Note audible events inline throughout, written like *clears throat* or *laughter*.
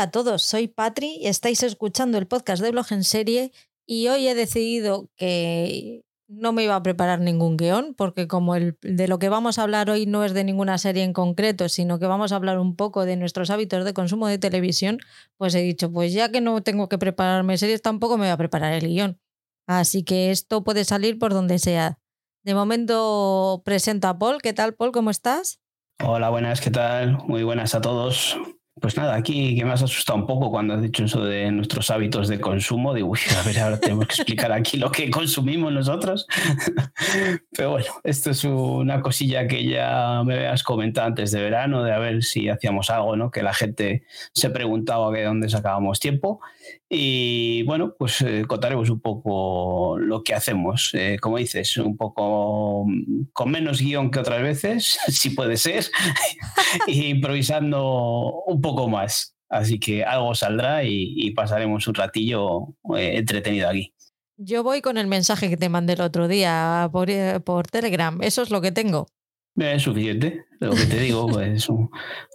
Hola a todos, soy Patri y estáis escuchando el podcast de Blog en Serie y hoy he decidido que no me iba a preparar ningún guion porque como el, de lo que vamos a hablar hoy no es de ninguna serie en concreto, sino que vamos a hablar un poco de nuestros hábitos de consumo de televisión, pues he dicho, pues ya que no tengo que prepararme series, tampoco me voy a preparar el guion. Así que esto puede salir por donde sea. De momento presento a Paul. ¿Qué tal, Paul? ¿Cómo estás? Hola, buenas, ¿qué tal? Muy buenas a todos. Pues nada, aquí que me has asustado un poco cuando has dicho eso de nuestros hábitos de consumo. Digo, uy, a ver, ahora tenemos que explicar aquí lo que consumimos nosotros. *laughs* Pero bueno, esto es una cosilla que ya me habías comentado antes de verano, de a ver si hacíamos algo, ¿no? Que la gente se preguntaba de dónde sacábamos tiempo. Y bueno, pues eh, contaremos un poco lo que hacemos. Eh, como dices, un poco mm, con menos guion que otras veces, *laughs* si puede ser, *laughs* y improvisando un poco más. Así que algo saldrá y, pasaremos un ratillo eh, entretenido aquí. Yo voy con el mensaje que te mandé el otro día por, por Telegram. Eso es lo que tengo. Es suficiente, lo que te digo, *laughs* pues un,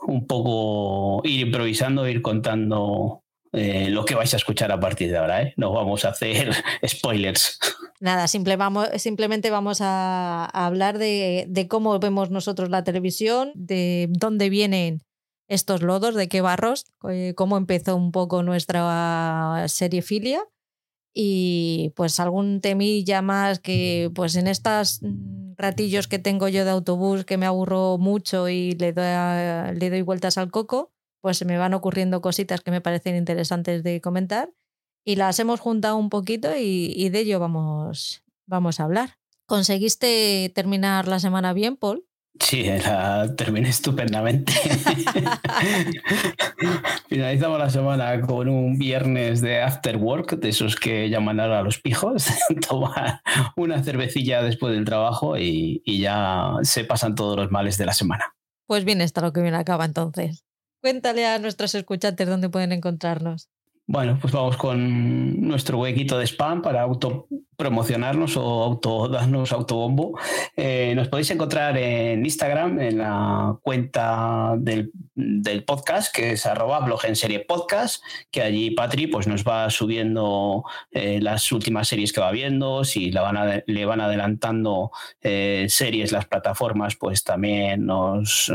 un poco ir improvisando, ir contando eh, lo que vais a escuchar a partir de ahora. ¿eh? No vamos a hacer *laughs* spoilers. Nada, simplemente vamos a, hablar de, cómo vemos nosotros la televisión, de dónde vienen estos lodos, de qué barros, eh, cómo empezó un poco nuestra serie filia y pues algún temilla más que pues en estos ratillos que tengo yo de autobús que me aburro mucho y le doy, le doy vueltas al coco, pues se me van ocurriendo cositas que me parecen interesantes de comentar y las hemos juntado un poquito y, de ello vamos, vamos a hablar. ¿Conseguiste terminar la semana bien, Paul? Sí, la terminé estupendamente. *laughs* Finalizamos la semana con un viernes de after work, de esos que llaman ahora a los pijos, *laughs* tomar una cervecilla después del trabajo y, y ya se pasan todos los males de la semana. Pues bien está lo que viene acaba entonces. Cuéntale a nuestros escuchantes dónde pueden encontrarnos. Bueno, pues vamos con nuestro huequito de spam para autopromocionarnos o auto, darnos autobombo. Eh, nos podéis encontrar en Instagram, en la cuenta del, podcast, que es arroba blog en serie podcast, que allí Patri pues, nos va subiendo eh, las últimas series que va viendo, si le van adelantando eh, series las plataformas, pues también nos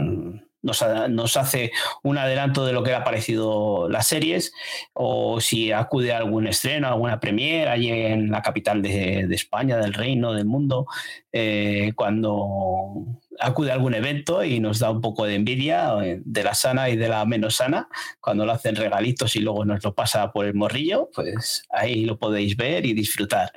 nos, hace un adelanto de lo que le ha parecido las series, o si acude a algún estreno, alguna premiere allí en la capital de, España, del reino, del mundo, eh, cuando acude a algún evento y nos da un poco de envidia eh, de la sana y de la menos sana, cuando lo hacen regalitos y luego nos lo pasa por el morrillo, pues ahí lo podéis ver y disfrutar.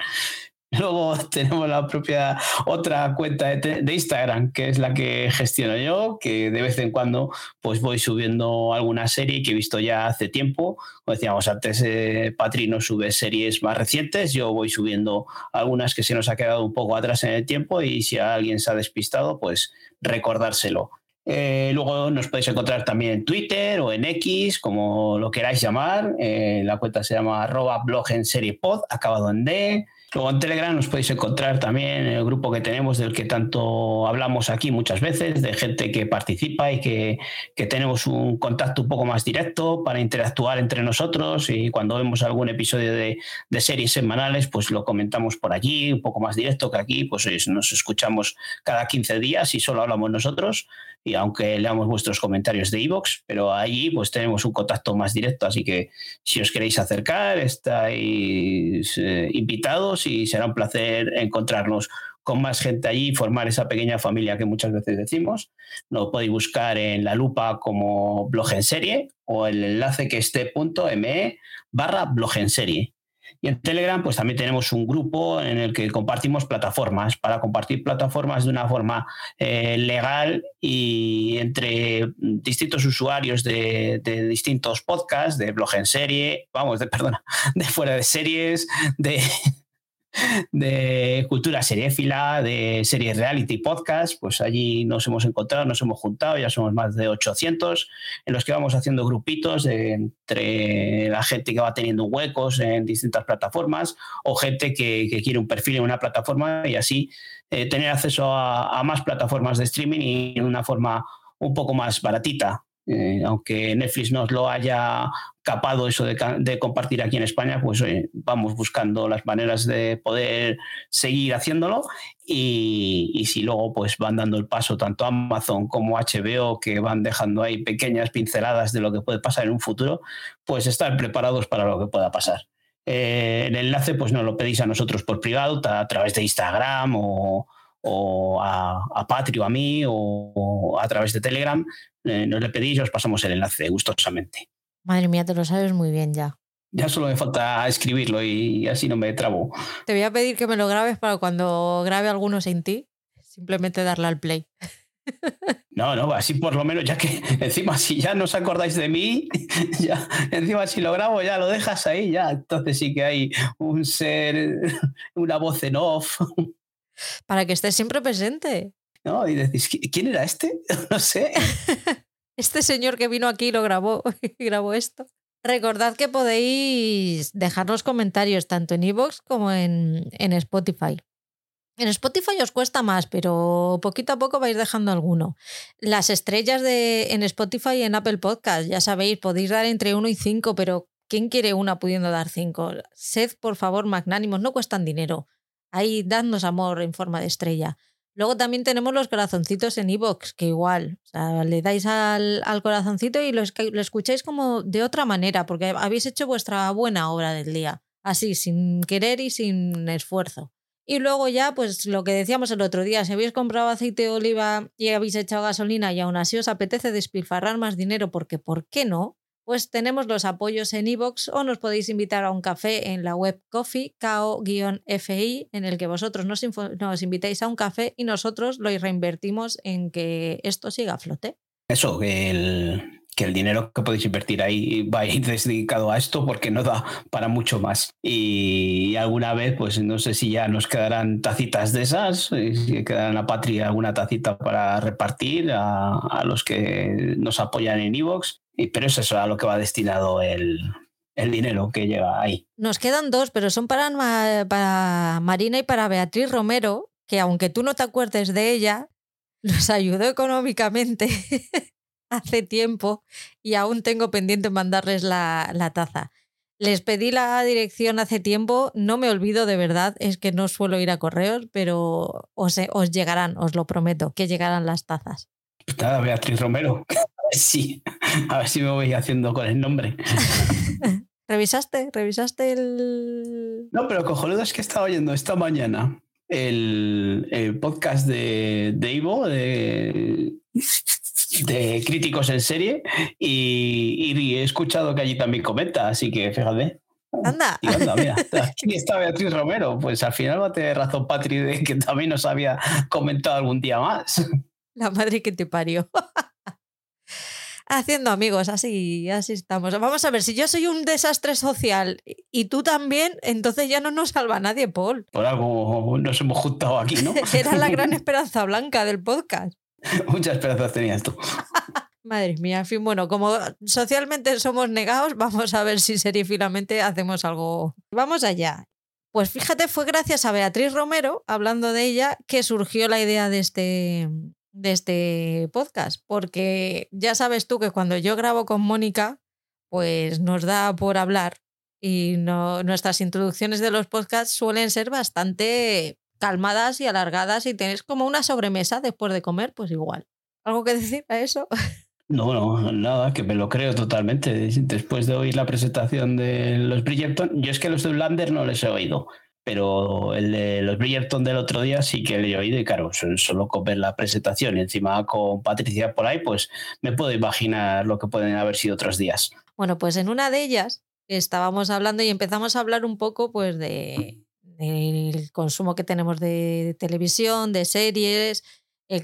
*laughs* Luego tenemos la propia otra cuenta de, Instagram, que es la que gestiono yo, que de vez en cuando pues voy subiendo alguna serie que he visto ya hace tiempo. Como decíamos antes, eh, Patri nos sube series más recientes, yo voy subiendo algunas que se nos ha quedado un poco atrás en el tiempo y si alguien se ha despistado, pues recordárselo. Eh, luego nos podéis encontrar también en Twitter o en X, como lo queráis llamar. Eh, la cuenta se llama arroba blog en serie acabado en D. Luego en Telegram nos podéis encontrar también el grupo que tenemos del que tanto hablamos aquí muchas veces, de gente que participa y que, tenemos un contacto un poco más directo para interactuar entre nosotros. Y cuando vemos algún episodio de, series semanales, pues lo comentamos por allí, un poco más directo que aquí, pues nos escuchamos cada 15 días y solo hablamos nosotros y aunque leamos vuestros comentarios de iVoox, pero allí pues tenemos un contacto más directo, así que si os queréis acercar, estáis eh, invitados y será un placer encontrarnos con más gente allí y formar esa pequeña familia que muchas veces decimos. Lo podéis buscar en la lupa como blog en serie o el enlace que esté punto me barra blog en serie. Y en Telegram, pues también tenemos un grupo en el que compartimos plataformas, para compartir plataformas de una forma eh, legal y entre distintos usuarios de, distintos podcasts, de blog en serie, vamos, de, perdona, *laughs* de fuera de series, de, de cultura seriéfila, de series reality podcast, pues allí nos hemos encontrado, nos hemos juntado, ya somos más de 800, en los que vamos haciendo grupitos entre la gente que va teniendo huecos en distintas plataformas o gente que, quiere un perfil en una plataforma y así eh, tener acceso a, más plataformas de streaming y en una forma un poco más baratita. Eh, aunque Netflix nos lo haya capado eso de, compartir aquí en España, pues vamos buscando las maneras de poder seguir haciéndolo y, si luego pues van dando el paso tanto Amazon como HBO que van dejando ahí pequeñas pinceladas de lo que puede pasar en un futuro, pues estar preparados para lo que pueda pasar. Eh, el enlace pues nos lo pedís a nosotros por privado a, través de Instagram o, a, a Patri o a mí o, a través de Telegram. Eh, nos le pedís y os pasamos el enlace gustosamente. Madre mía, te lo sabes muy bien ya. Ya solo me falta escribirlo y así no me trabo. Te voy a pedir que me lo grabes para cuando grabe alguno sin ti, simplemente darle al play. *laughs* No, no, así por lo menos, ya que *laughs* encima si ya no os acordáis de mí, *laughs* ya, encima si lo grabo ya lo dejas ahí, ya, entonces sí que hay un ser, una voz en off. Para que estés siempre presente. No, y decís, ¿quién era este? No sé. Este señor que vino aquí lo grabó *laughs* y grabó esto. Recordad que podéis dejarnos comentarios tanto en iVoox como en, en Spotify. En Spotify os cuesta más, pero poquito a poco vais dejando alguno. Las estrellas de, en Spotify y en Apple Podcast, ya sabéis, podéis dar entre 1 y 5, pero ¿quién quiere una pudiendo dar 5? Sed, por favor, magnánimos, no cuestan dinero. Ahí, dadnos amor en forma de estrella. Luego también tenemos los corazoncitos en iVoox, que igual, le dais al, corazoncito y lo, lo escucháis como de otra manera, porque habéis hecho vuestra buena obra del día, así, sin querer y sin esfuerzo. Y luego ya, pues lo que decíamos el otro día, si habéis comprado aceite de oliva y habéis echado gasolina y aún así os apetece despilfarrar más dinero porque ¿por qué no? Pues tenemos los apoyos en iVoox o nos podéis invitar a un café en la web Coffee, KO-FI, en el que vosotros nos, nos invitáis a un café y nosotros lo reinvertimos en que esto siga a flote. Eso, el, que el dinero que podéis invertir ahí va a ir *laughs* dedicado a esto porque no da para mucho más. Y alguna vez, pues no sé si ya nos quedarán tacitas de esas, eh, si quedará en la patria alguna tacita para repartir a, los que nos apoyan en Evox, pero es eso a lo que va destinado el, dinero que llega ahí. Nos quedan dos, pero son para, para Marina y para Beatriz Romero, que aunque tú no te acuerdes de ella, *laughs* nos ayudó económicamente *laughs* hace tiempo y aún tengo pendiente mandarles la, taza. Les pedí la dirección hace tiempo, no me olvido de verdad, es que no suelo ir a correos, pero os, os llegarán, os lo prometo, que llegarán las tazas. Nada, Beatriz Romero. *laughs* Sí, a ver si me voy haciendo con el nombre. *laughs* ¿Revisaste? ¿Revisaste el...? No, pero cojonudo es que estaba oyendo esta mañana el, podcast de, de Ivo, de de críticos en serie y, he escuchado que allí también comenta, así que fíjate. Anda. mira, *laughs* aquí está Beatriz Romero. Pues al final va a tener razón, Patri, de que también nos había comentado algún día más. La madre que te parió. *laughs* Haciendo amigos, así, así estamos. Vamos a ver, si yo soy un desastre social y tú también, entonces ya no nos salva nadie, Paul. Por algo nos hemos juntado aquí, ¿no? *laughs* Era la gran esperanza blanca del podcast. *laughs* Muchas esperanzas tenías tú. *laughs* Madre mía, en fin, bueno, como socialmente somos negados, vamos a ver si serifilamente hacemos algo. Vamos allá. Pues fíjate, fue gracias a Beatriz Romero, hablando de ella, que surgió la idea de este, de este podcast, porque ya sabes tú que cuando yo grabo con Mónica, pues nos da por hablar y nuestras introducciones de los podcasts suelen ser bastante calmadas y alargadas y tenés como una sobremesa después de comer, pues igual. ¿Algo que decir a eso? No, no, nada, que me lo creo totalmente. Después de oír la presentación de los Bridgerton, yo es que los de Ulander no les he oído, pero el de los Bridgerton del otro día sí que le he oído y claro, solo con ver la presentación y encima con Patricia por ahí, pues me puedo imaginar lo que pueden haber sido otros días. Bueno, pues en una de ellas estábamos hablando y empezamos a hablar un poco pues de el consumo que tenemos de televisión, de series,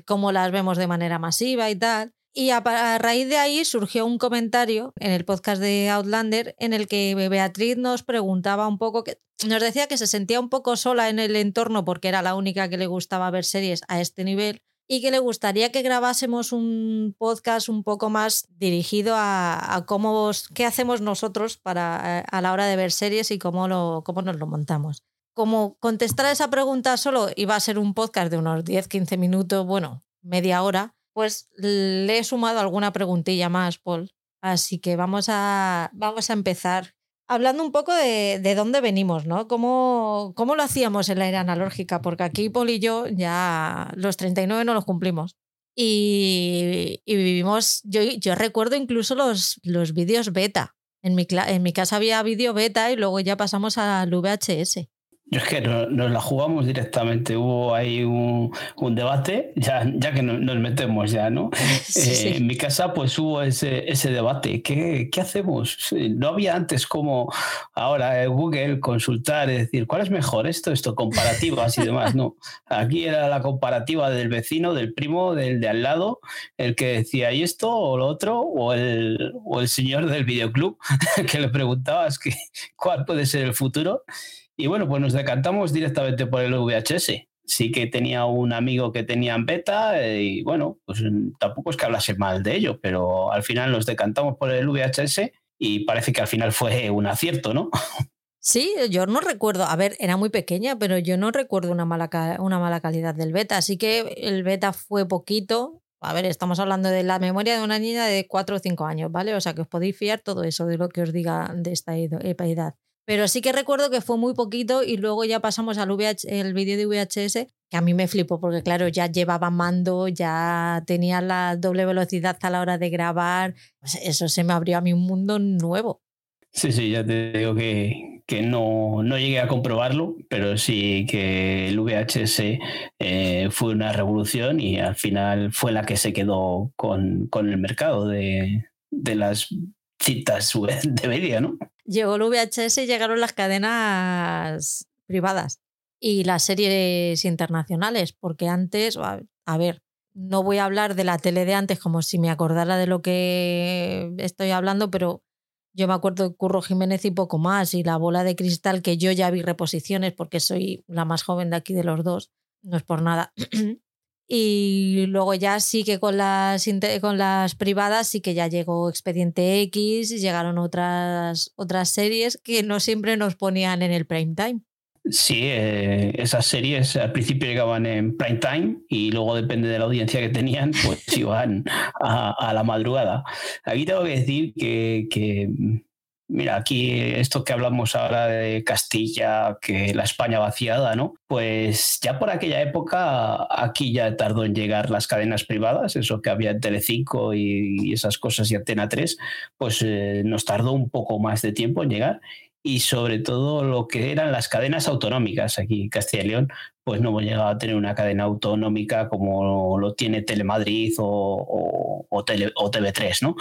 cómo las vemos de manera masiva y tal. Y a, raíz de ahí surgió un comentario en el podcast de Outlander en el que Beatriz nos preguntaba un poco, nos decía que se sentía un poco sola en el entorno porque era la única que le gustaba ver series a este nivel y que le gustaría que grabásemos un podcast un poco más dirigido a, cómo, qué hacemos nosotros para, a la hora de ver series y cómo, lo, cómo nos lo montamos como contestar a esa pregunta solo iba a ser un podcast de unos 10-15 minutos, bueno, media hora, pues le he sumado alguna preguntilla más, Paul. Así que vamos a, vamos a empezar hablando un poco de, de dónde venimos, ¿no? ¿Cómo, ¿Cómo, lo hacíamos en la era analógica? Porque aquí Paul y yo ya los 39 no los cumplimos. Y, y vivimos, yo, yo, recuerdo incluso los, los vídeos beta. En mi, en mi casa había vídeo beta y luego ya pasamos al VHS. Yo es que nos, la jugamos directamente. Hubo ahí un, un debate, ya, ya que nos, metemos ya, ¿no? *laughs* Eh, en mi casa, pues hubo ese, ese debate. ¿Qué, ¿Qué, hacemos? No había antes como ahora Google consultar, es decir, ¿cuál es mejor esto, esto, comparativas y demás? No. *laughs* Aquí era la comparativa del vecino, del primo, del de al lado, el que decía, ¿y esto o lo otro? O el, o el señor del videoclub *laughs* que le preguntabas que, cuál puede ser el futuro. Y bueno, pues nos decantamos directamente por el VHS. Sí que tenía un amigo que tenía en beta eh, y bueno, pues mm, tampoco es que hablase mal de ello, pero al final nos decantamos por el VHS y parece que al final fue un acierto, ¿no? *laughs* Sí, yo no recuerdo, a ver, era muy pequeña, pero yo no recuerdo una mala, una mala calidad del beta, así que el beta fue poquito. A ver, estamos hablando de la memoria de una niña de 4 o 5 años, ¿vale? O sea que os podéis fiar todo eso de lo que os diga de esta edad. Pero sí que recuerdo que fue muy poquito y luego ya pasamos al el vídeo de VHS, que a mí me flipó porque claro, ya llevaba mando, ya tenía la doble velocidad a la hora de grabar. Pues eso se me abrió a mí un mundo nuevo. Sí, sí, ya te digo que, que no, no, llegué a comprobarlo, pero sí que el VHS eh, fue una revolución y al final fue la que se quedó con, con el mercado de, de las citas de media, ¿no? Llegó el VHS y llegaron las cadenas privadas y las series internacionales, porque antes, a ver, no voy a hablar de la tele de antes como si me acordara de lo que estoy hablando, pero yo me acuerdo de Curro Jiménez y poco más, y la bola de cristal que yo ya vi reposiciones porque soy la más joven de aquí de los dos, no es por nada. *clears throat* Y luego ya sí que con las, con las privadas sí que ya llegó Expediente X, y llegaron otras, otras series que no siempre nos ponían en el prime time. Sí, eh, esas series al principio llegaban en prime time y luego depende de la audiencia que tenían, pues *laughs* iban a, a la madrugada. Aquí tengo que decir que, que Mira, aquí esto que hablamos ahora de Castilla, que la España vaciada, ¿no? Pues ya por aquella época aquí ya tardó en llegar las cadenas privadas, eso que había en Telecinco y, esas cosas y Antena 3, pues eh, nos tardó un poco más de tiempo en llegar y sobre todo lo que eran las cadenas autonómicas aquí en Castilla y León, pues no hemos llegado a tener una cadena autonómica como lo tiene Telemadrid o, o, TV3, ¿no?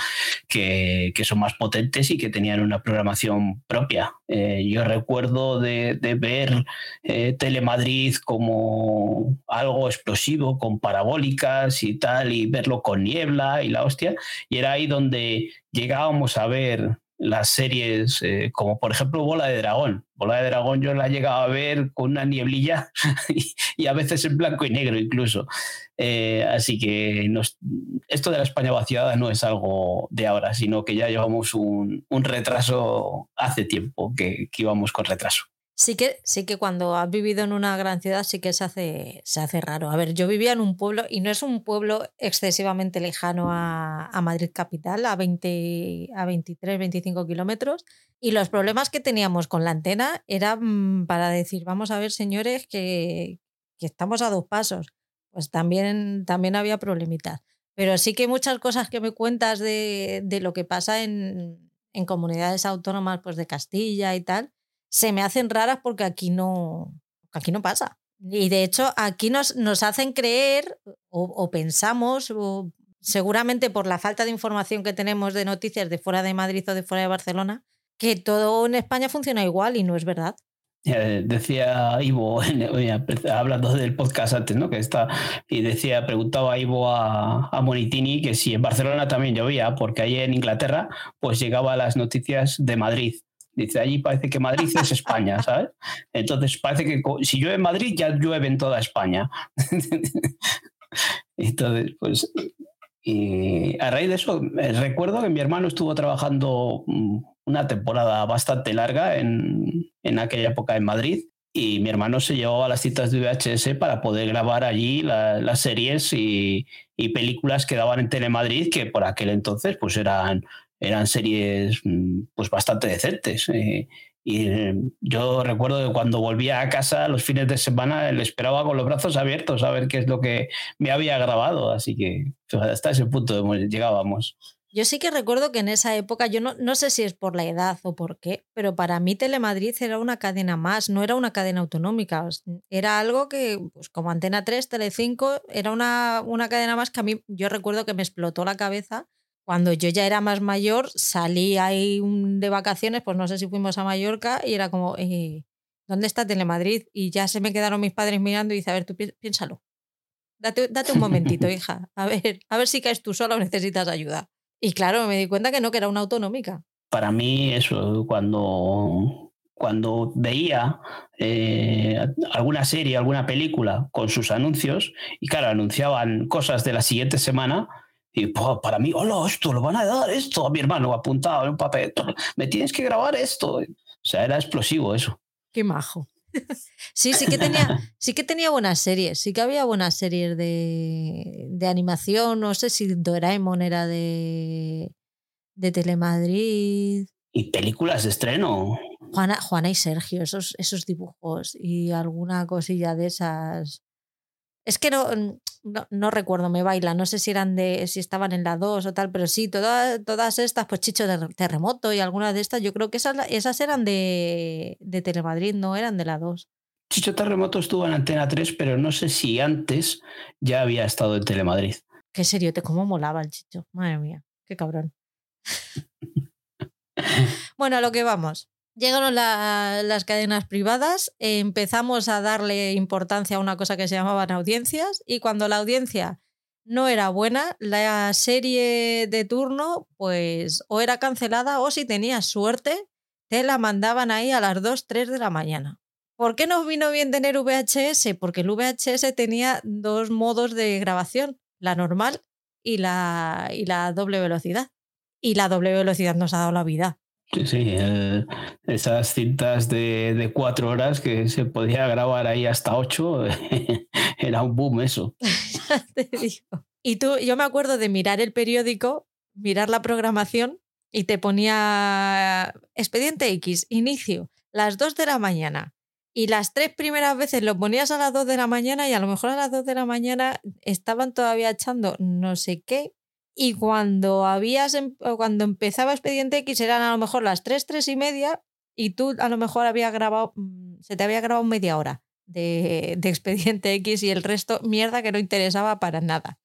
Que, son más potentes y que tenían una programación propia. Eh, yo recuerdo de, ver eh, Telemadrid como algo explosivo, con parabólicas y tal, y verlo con niebla y la hostia, y era ahí donde llegábamos a ver las series eh, como por ejemplo Bola de Dragón. Bola de Dragón yo la he llegado a ver con una nieblilla *laughs* y, a veces en blanco y negro incluso. Eh, así que esto de la España vaciada no es algo de ahora, sino que ya llevamos un, retraso hace tiempo que íbamos con retraso. Sí que, sí que cuando has vivido en una gran ciudad sí que se hace, se hace raro. A ver, yo vivía en un pueblo y no es un pueblo excesivamente lejano a, Madrid capital, a, 20, a 23, 25 kilómetros. Y los problemas que teníamos con la antena eran para decir, vamos a ver señores que, que estamos a dos pasos. Pues también, también había problemitas. Pero sí que muchas cosas que me cuentas de, de lo que pasa en, en comunidades autónomas pues de Castilla y tal se me hacen raras porque aquí no, aquí no pasa. Y de hecho, aquí nos, nos hacen creer o, pensamos, o seguramente por la falta de información que tenemos de noticias de fuera de Madrid o de fuera de Barcelona, que todo en España funciona igual y no es verdad. Decía Ivo, *laughs* hablando del podcast antes, ¿no? Que está, y decía, preguntaba a Ivo a, a, Monitini que si en Barcelona también llovía, porque ahí en Inglaterra, pues llegaba las noticias de Madrid. Dice, allí parece que Madrid es España, ¿sabes? Entonces parece que si llueve en Madrid, ya llueve en toda España. *laughs* Entonces, pues, y a raíz de eso, eh, recuerdo que mi hermano estuvo trabajando mm, una temporada bastante larga en, en aquella época en Madrid y mi hermano se llevaba las citas de VHS para poder grabar allí las series y, películas que daban en Telemadrid, que por aquel entonces pues eran, eran series mm, pues bastante decentes. Eh, y eh, yo recuerdo que cuando volvía a casa los fines de semana le esperaba con los brazos abiertos a ver qué es lo que me había grabado. Así que hasta ese punto llegábamos. Yo sí que recuerdo que en esa época, yo no, no sé si es por la edad o por qué, pero para mí Telemadrid era una cadena más, no era una cadena autonómica. Era algo que, pues como Antena 3, Telecinco, era una, una cadena más que a mí, yo recuerdo que me explotó la cabeza cuando yo ya era más mayor, salí ahí de vacaciones, pues no sé si fuimos a Mallorca y era como, eh, ¿dónde está Telemadrid? Y ya se me quedaron mis padres mirando y dice, a ver, tú piénsalo. Date, date un momentito, *laughs* hija. A ver, a ver si caes tú sola o necesitas ayuda. Y claro, me di cuenta que no, que era una autonómica. Para mí, eso, cuando, cuando veía eh, alguna serie, alguna película con sus anuncios, y claro, anunciaban cosas de la siguiente semana, y para mí, hola, esto lo van a dar, esto a mi hermano apuntado en un papel, me tienes que grabar esto. O sea, era explosivo eso. Qué majo. *laughs* Sí, sí que tenía, sí que tenía buenas series, sí que había buenas series de, de animación, no sé si Doraemon era de, de Telemadrid. Y películas de estreno. Juana, Juana y Sergio, esos, esos dibujos y alguna cosilla de esas. Es que no, no, recuerdo, me baila, no sé si eran de, si estaban en la 2 o tal, pero sí, todas, todas estas, pues Chicho de Terremoto y algunas de estas, yo creo que esas, esas eran de, de Telemadrid, no eran de la 2. Chicho Terremoto estuvo en Antena 3, pero no sé si antes ya había estado en Telemadrid. Qué serio, te cómo molaba el Chicho. Madre mía, qué cabrón. *laughs* bueno, a lo que vamos. Llegaron las cadenas privadas, empezamos a darle importancia a una cosa que se llamaban audiencias y cuando la audiencia no era buena, la serie de turno pues o era cancelada o si tenías suerte, te la mandaban ahí a las 2, 3 de la mañana. ¿Por qué nos vino bien tener VHS? Porque el VHS tenía dos modos de grabación, la normal y la, y la doble velocidad. Y la doble velocidad nos ha dado la vida. Sí, sí, esas cintas de, cuatro horas que se podía grabar ahí hasta ocho, *laughs* era un boom eso. *laughs* Te digo. Y tú, yo me acuerdo de mirar el periódico, mirar la programación y te ponía expediente X, inicio, las dos de la mañana. Y las tres primeras veces lo ponías a las dos de la mañana y a lo mejor a las dos de la mañana estaban todavía echando no sé qué y cuando habías em, cuando empezaba Expediente X eran a lo mejor las 3, 3 y media y tú a lo mejor había grabado, mm, se te había grabado media hora de, de Expediente X y el resto mierda que no interesaba para nada.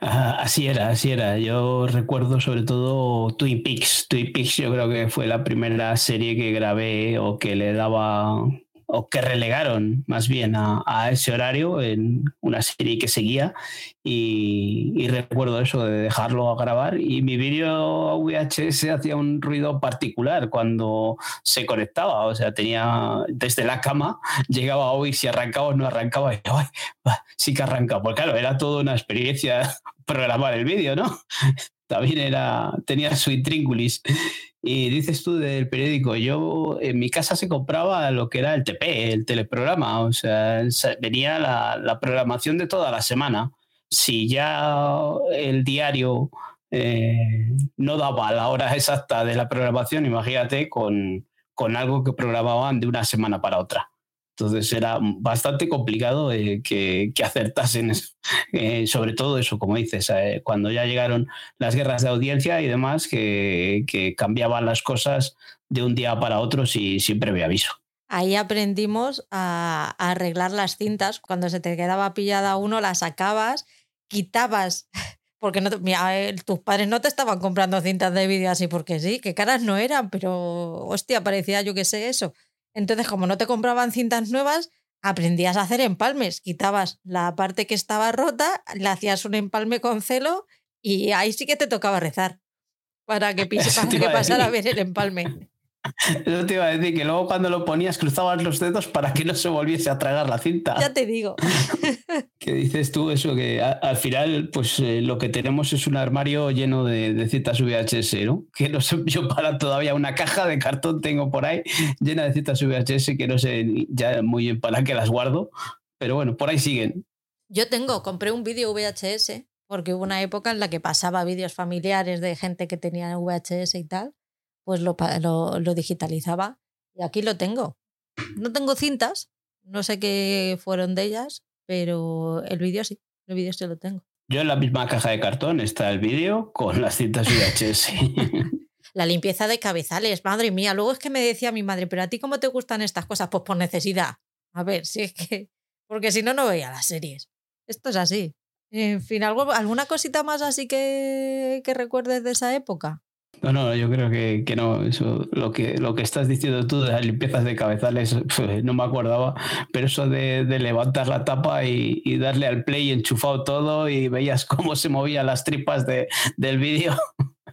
así era, así era. Yo recuerdo sobre todo Twin Peaks. Twin Peaks yo creo que fue la primera serie que grabé o que le daba o que relegaron más bien a, ese horario en una serie que seguía. Y, recuerdo eso de dejarlo a grabar. Y mi vídeo VHS hacía un ruido particular cuando se conectaba, o sea, tenía desde la cama, *laughs* llegaba a oír si arrancaba o no arrancaba y sí que arranca, porque claro, era toda una experiencia *laughs* programar el vídeo, ¿no? También era, tenía *laughs* su intríngulis. Y dices tú del periódico, yo en mi casa se compraba lo que era el TP, el teleprograma, o sea, venía la, programación de toda la semana. Si ya el diario eh, no daba la hora exacta de la programación, imagínate con, con algo que programaban de una semana para otra. Entonces era bastante complicado eh, que, que, acertasen, eh, sobre todo eso, como dices, eh, cuando ya llegaron las guerras de audiencia y demás, que, que, cambiaban las cosas de un día para otro si, siempre me aviso. Ahí aprendimos a, arreglar las cintas. Cuando se te quedaba pillada uno, la sacabas, quitabas *laughs* porque no tus padres no te estaban comprando cintas de vídeo así porque sí, que caras no eran, pero hostia, parecía yo que sé eso. Entonces, como no te compraban cintas nuevas, aprendías a hacer empalmes. Quitabas la parte que estaba rota, le hacías un empalme con celo y ahí sí que te tocaba rezar para que, *laughs* pise, para que pasara a ver el empalme. Eso te iba a decir que luego cuando lo ponías cruzabas los dedos para que no se volviese a tragar la cinta. Ya te digo. *laughs* ¿Qué dices tú eso? Que al final, pues eh, lo que tenemos es un armario lleno de, de, cintas VHS, ¿no? Que no sé, yo para todavía una caja de cartón tengo por ahí llena de cintas VHS que no sé ya muy bien para qué las guardo, pero bueno, por ahí siguen. Yo tengo, compré un vídeo VHS porque hubo una época en la que pasaba vídeos familiares de gente que tenía VHS y tal pues lo, lo, digitalizaba y aquí lo tengo. No tengo cintas, no sé qué fueron de ellas, pero el vídeo sí, el vídeo sí lo tengo. Yo en la misma caja de cartón está el vídeo con las cintas VHS. *laughs* la limpieza de cabezales, madre mía. Luego es que me decía mi madre, pero a ti cómo te gustan estas cosas? Pues por necesidad. A ver, si es que... Porque si no, no veía las series. Esto es así. En fin, ¿algo, ¿alguna cosita más así que, que recuerdes de esa época? No, no, yo creo que, que, no. Eso, lo que, lo que estás diciendo tú de las limpiezas de cabezales, *laughs* no me acordaba, pero eso de, de levantar la tapa y, y, darle al play enchufado todo y veías cómo se movían las tripas de, del vídeo,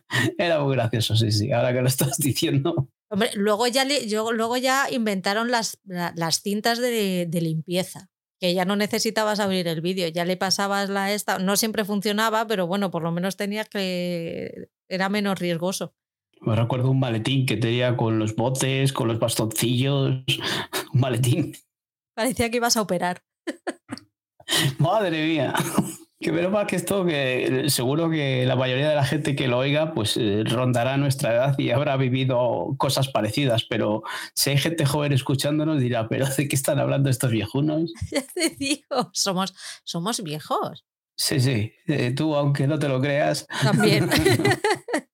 *laughs* era muy gracioso, sí, sí, ahora que lo estás diciendo. Hombre, luego ya, yo, luego ya inventaron las, las cintas de, de limpieza que ya no necesitabas abrir el vídeo, ya le pasabas la esta, no siempre funcionaba, pero bueno, por lo menos tenías que era menos riesgoso. Me recuerdo un maletín que tenía con los botes, con los bastoncillos, *laughs* un maletín. Parecía que ibas a operar. *laughs* Madre mía. *laughs* Que menos mal que esto, que seguro que la mayoría de la gente que lo oiga, pues eh, rondará nuestra edad y habrá vivido cosas parecidas, pero si hay gente joven escuchándonos dirá, pero ¿de qué están hablando estos viejunos? Ya te digo, somos, somos viejos. Sí, sí, eh, tú aunque no te lo creas. También. *laughs* *laughs*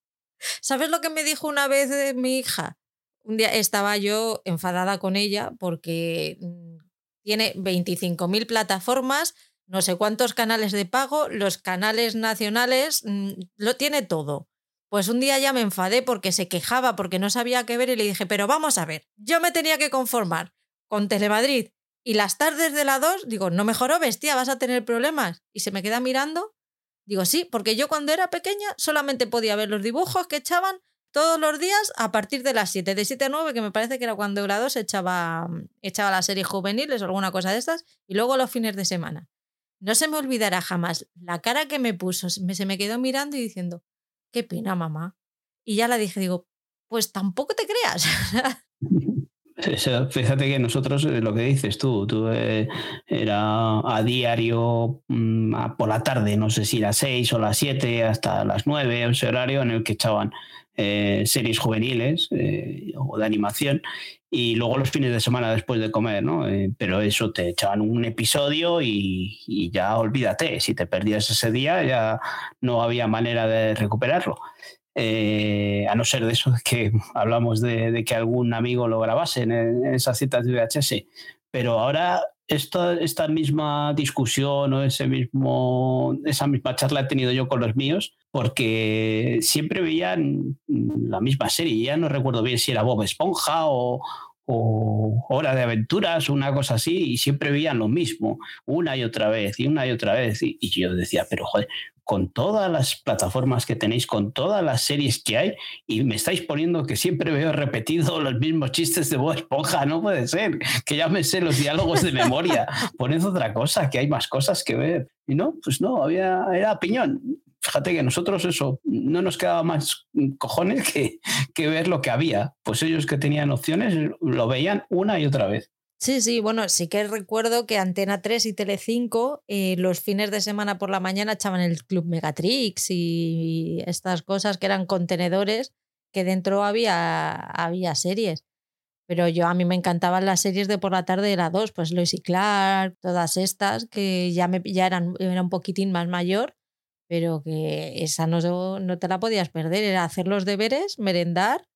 ¿Sabes lo que me dijo una vez eh, mi hija? Un día estaba yo enfadada con ella porque mm, tiene 25.000 plataformas, no sé cuántos canales de pago, los canales nacionales, mm, lo tiene todo. Pues un día ya me enfadé porque se quejaba, porque no sabía qué ver y le dije, pero vamos a ver, yo me tenía que conformar con Telemadrid y las tardes de la 2, digo, no mejoró, bestia, vas a tener problemas. Y se me queda mirando. Digo, sí, porque yo cuando era pequeña solamente podía ver los dibujos que echaban todos los días a partir de las 7, de 7 a 9, que me parece que era cuando la 2 echaba, echaba la serie juveniles o alguna cosa de estas, y luego los fines de semana. No se me olvidará jamás la cara que me puso, se me quedó mirando y diciendo, qué pena, mamá. Y ya la dije, digo, pues tampoco te creas. *laughs* Fíjate que nosotros, eh, lo que dices tú, tú eh, era a diario mm, por la tarde, no sé si las 6 o las 7 hasta las 9, ese horario en el que echaban eh, series juveniles o de animación y luego los fines de semana después de comer, ¿no? pero eso te echaban un episodio y, y, ya olvídate, si te perdías ese día ya no había manera de recuperarlo. Eh, a no ser de eso que *laughs* hablamos de, que algún amigo lo grabase en, esas citas de VHS. Pero ahora esta, esta misma discusión o ese mismo, esa misma charla he tenido yo con los míos porque siempre veían la misma serie. Ya no recuerdo bien si era Bob Esponja o, o Hora de Aventuras, una cosa así, y siempre veían lo mismo, una y otra vez, y una y otra vez. Y, yo decía, pero joder, con todas las plataformas que tenéis, con todas las series que hay, y me estáis poniendo que siempre veo repetido *laughs* los mismos chistes de Bob Esponja, no puede ser, que ya me sé los diálogos de memoria, poned otra cosa, que hay más cosas que ver. Y no, pues no, había, era piñón. Fíjate que nosotros eso, no nos quedaba más cojones que, que ver lo que había. Pues ellos que tenían opciones lo veían una y otra vez. Sí, sí, bueno, sí que recuerdo que Antena 3 y Telecinco eh, los fines de semana por la mañana echaban el Club Megatrix y estas cosas que eran contenedores que dentro había, había series. Pero yo a mí me encantaban las series de por la tarde de la 2, pues Lois y Clark, todas estas que ya, me, ya eran era un poquitín más mayor, pero que esa no, no te la podías perder, era hacer los deberes, merendar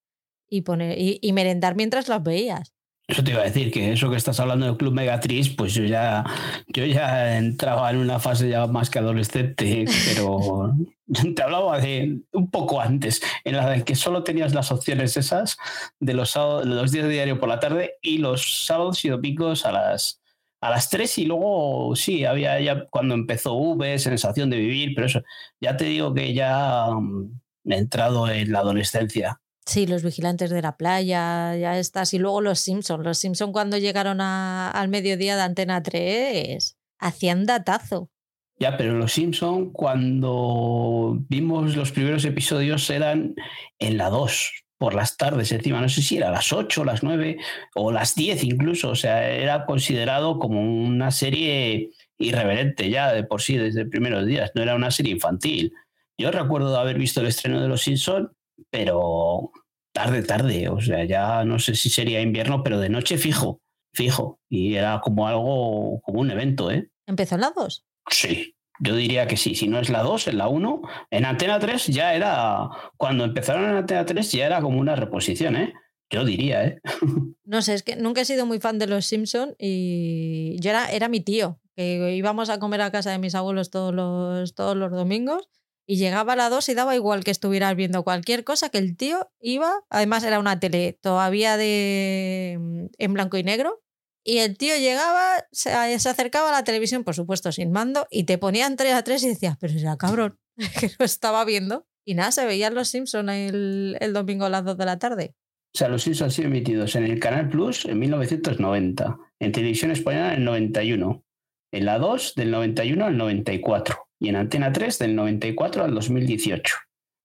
y, poner, y, y merendar mientras las veías. Eso te iba a decir, que eso que estás hablando del Club Megatriz, pues yo ya, yo ya entraba en una fase ya más que adolescente, *laughs* pero *laughs* te hablaba de un poco antes, en la que solo tenías las opciones esas de los, los días de diario por la tarde y los sábados y domingos a las, a las 3 y luego sí, había ya cuando empezó V, sensación de vivir, pero eso, ya te digo que ya mm, he entrado en la adolescencia. Sí, los vigilantes de la playa, ya estás. Y luego los Simpsons. Los Simpsons cuando llegaron al mediodía de Antena 3 hacían datazo. Ya, pero los Simpson cuando vimos los primeros episodios eran en la 2, por las tardes encima, no sé si era las 8, las 9 o las 10 incluso, o sea, era considerado como una serie irreverente ya de por sí desde primeros días, no era una serie infantil. Yo recuerdo haber visto el estreno de Los Simpson, pero tarde, tarde, o sea, ya no sé si sería invierno, pero de noche fijo, fijo, y era como algo, como un evento, ¿eh? ¿Empezó en la 2? Sí, yo diría que sí. Si no es la 2, es la 1. En Antena 3 ya era. Cuando empezaron en Antena 3 ya era como una reposición, ¿eh? Yo diría, ¿eh? *laughs* No sé, es que nunca he sido muy fan de los Simpsons y yo era, era mi tío, que íbamos a comer a casa de mis abuelos todos los, todos los domingos y llegaba a la 2 y daba igual que estuvieras viendo cualquier cosa, que el tío iba, además era una tele todavía de en blanco y negro, y el tío llegaba, se, acercaba a la televisión, por supuesto, sin mando, y te ponían 3 a 3 y decías, pero era cabrón, *laughs* que lo estaba viendo. Y nada, se veían los Simpsons el, el domingo a las 2 de la tarde. O sea, los Simpsons han sido emitidos en el Canal Plus en 1990, en Televisión Española en el 91, en la 2 del 91 al 94 y en Antena 3 del 94 al 2018.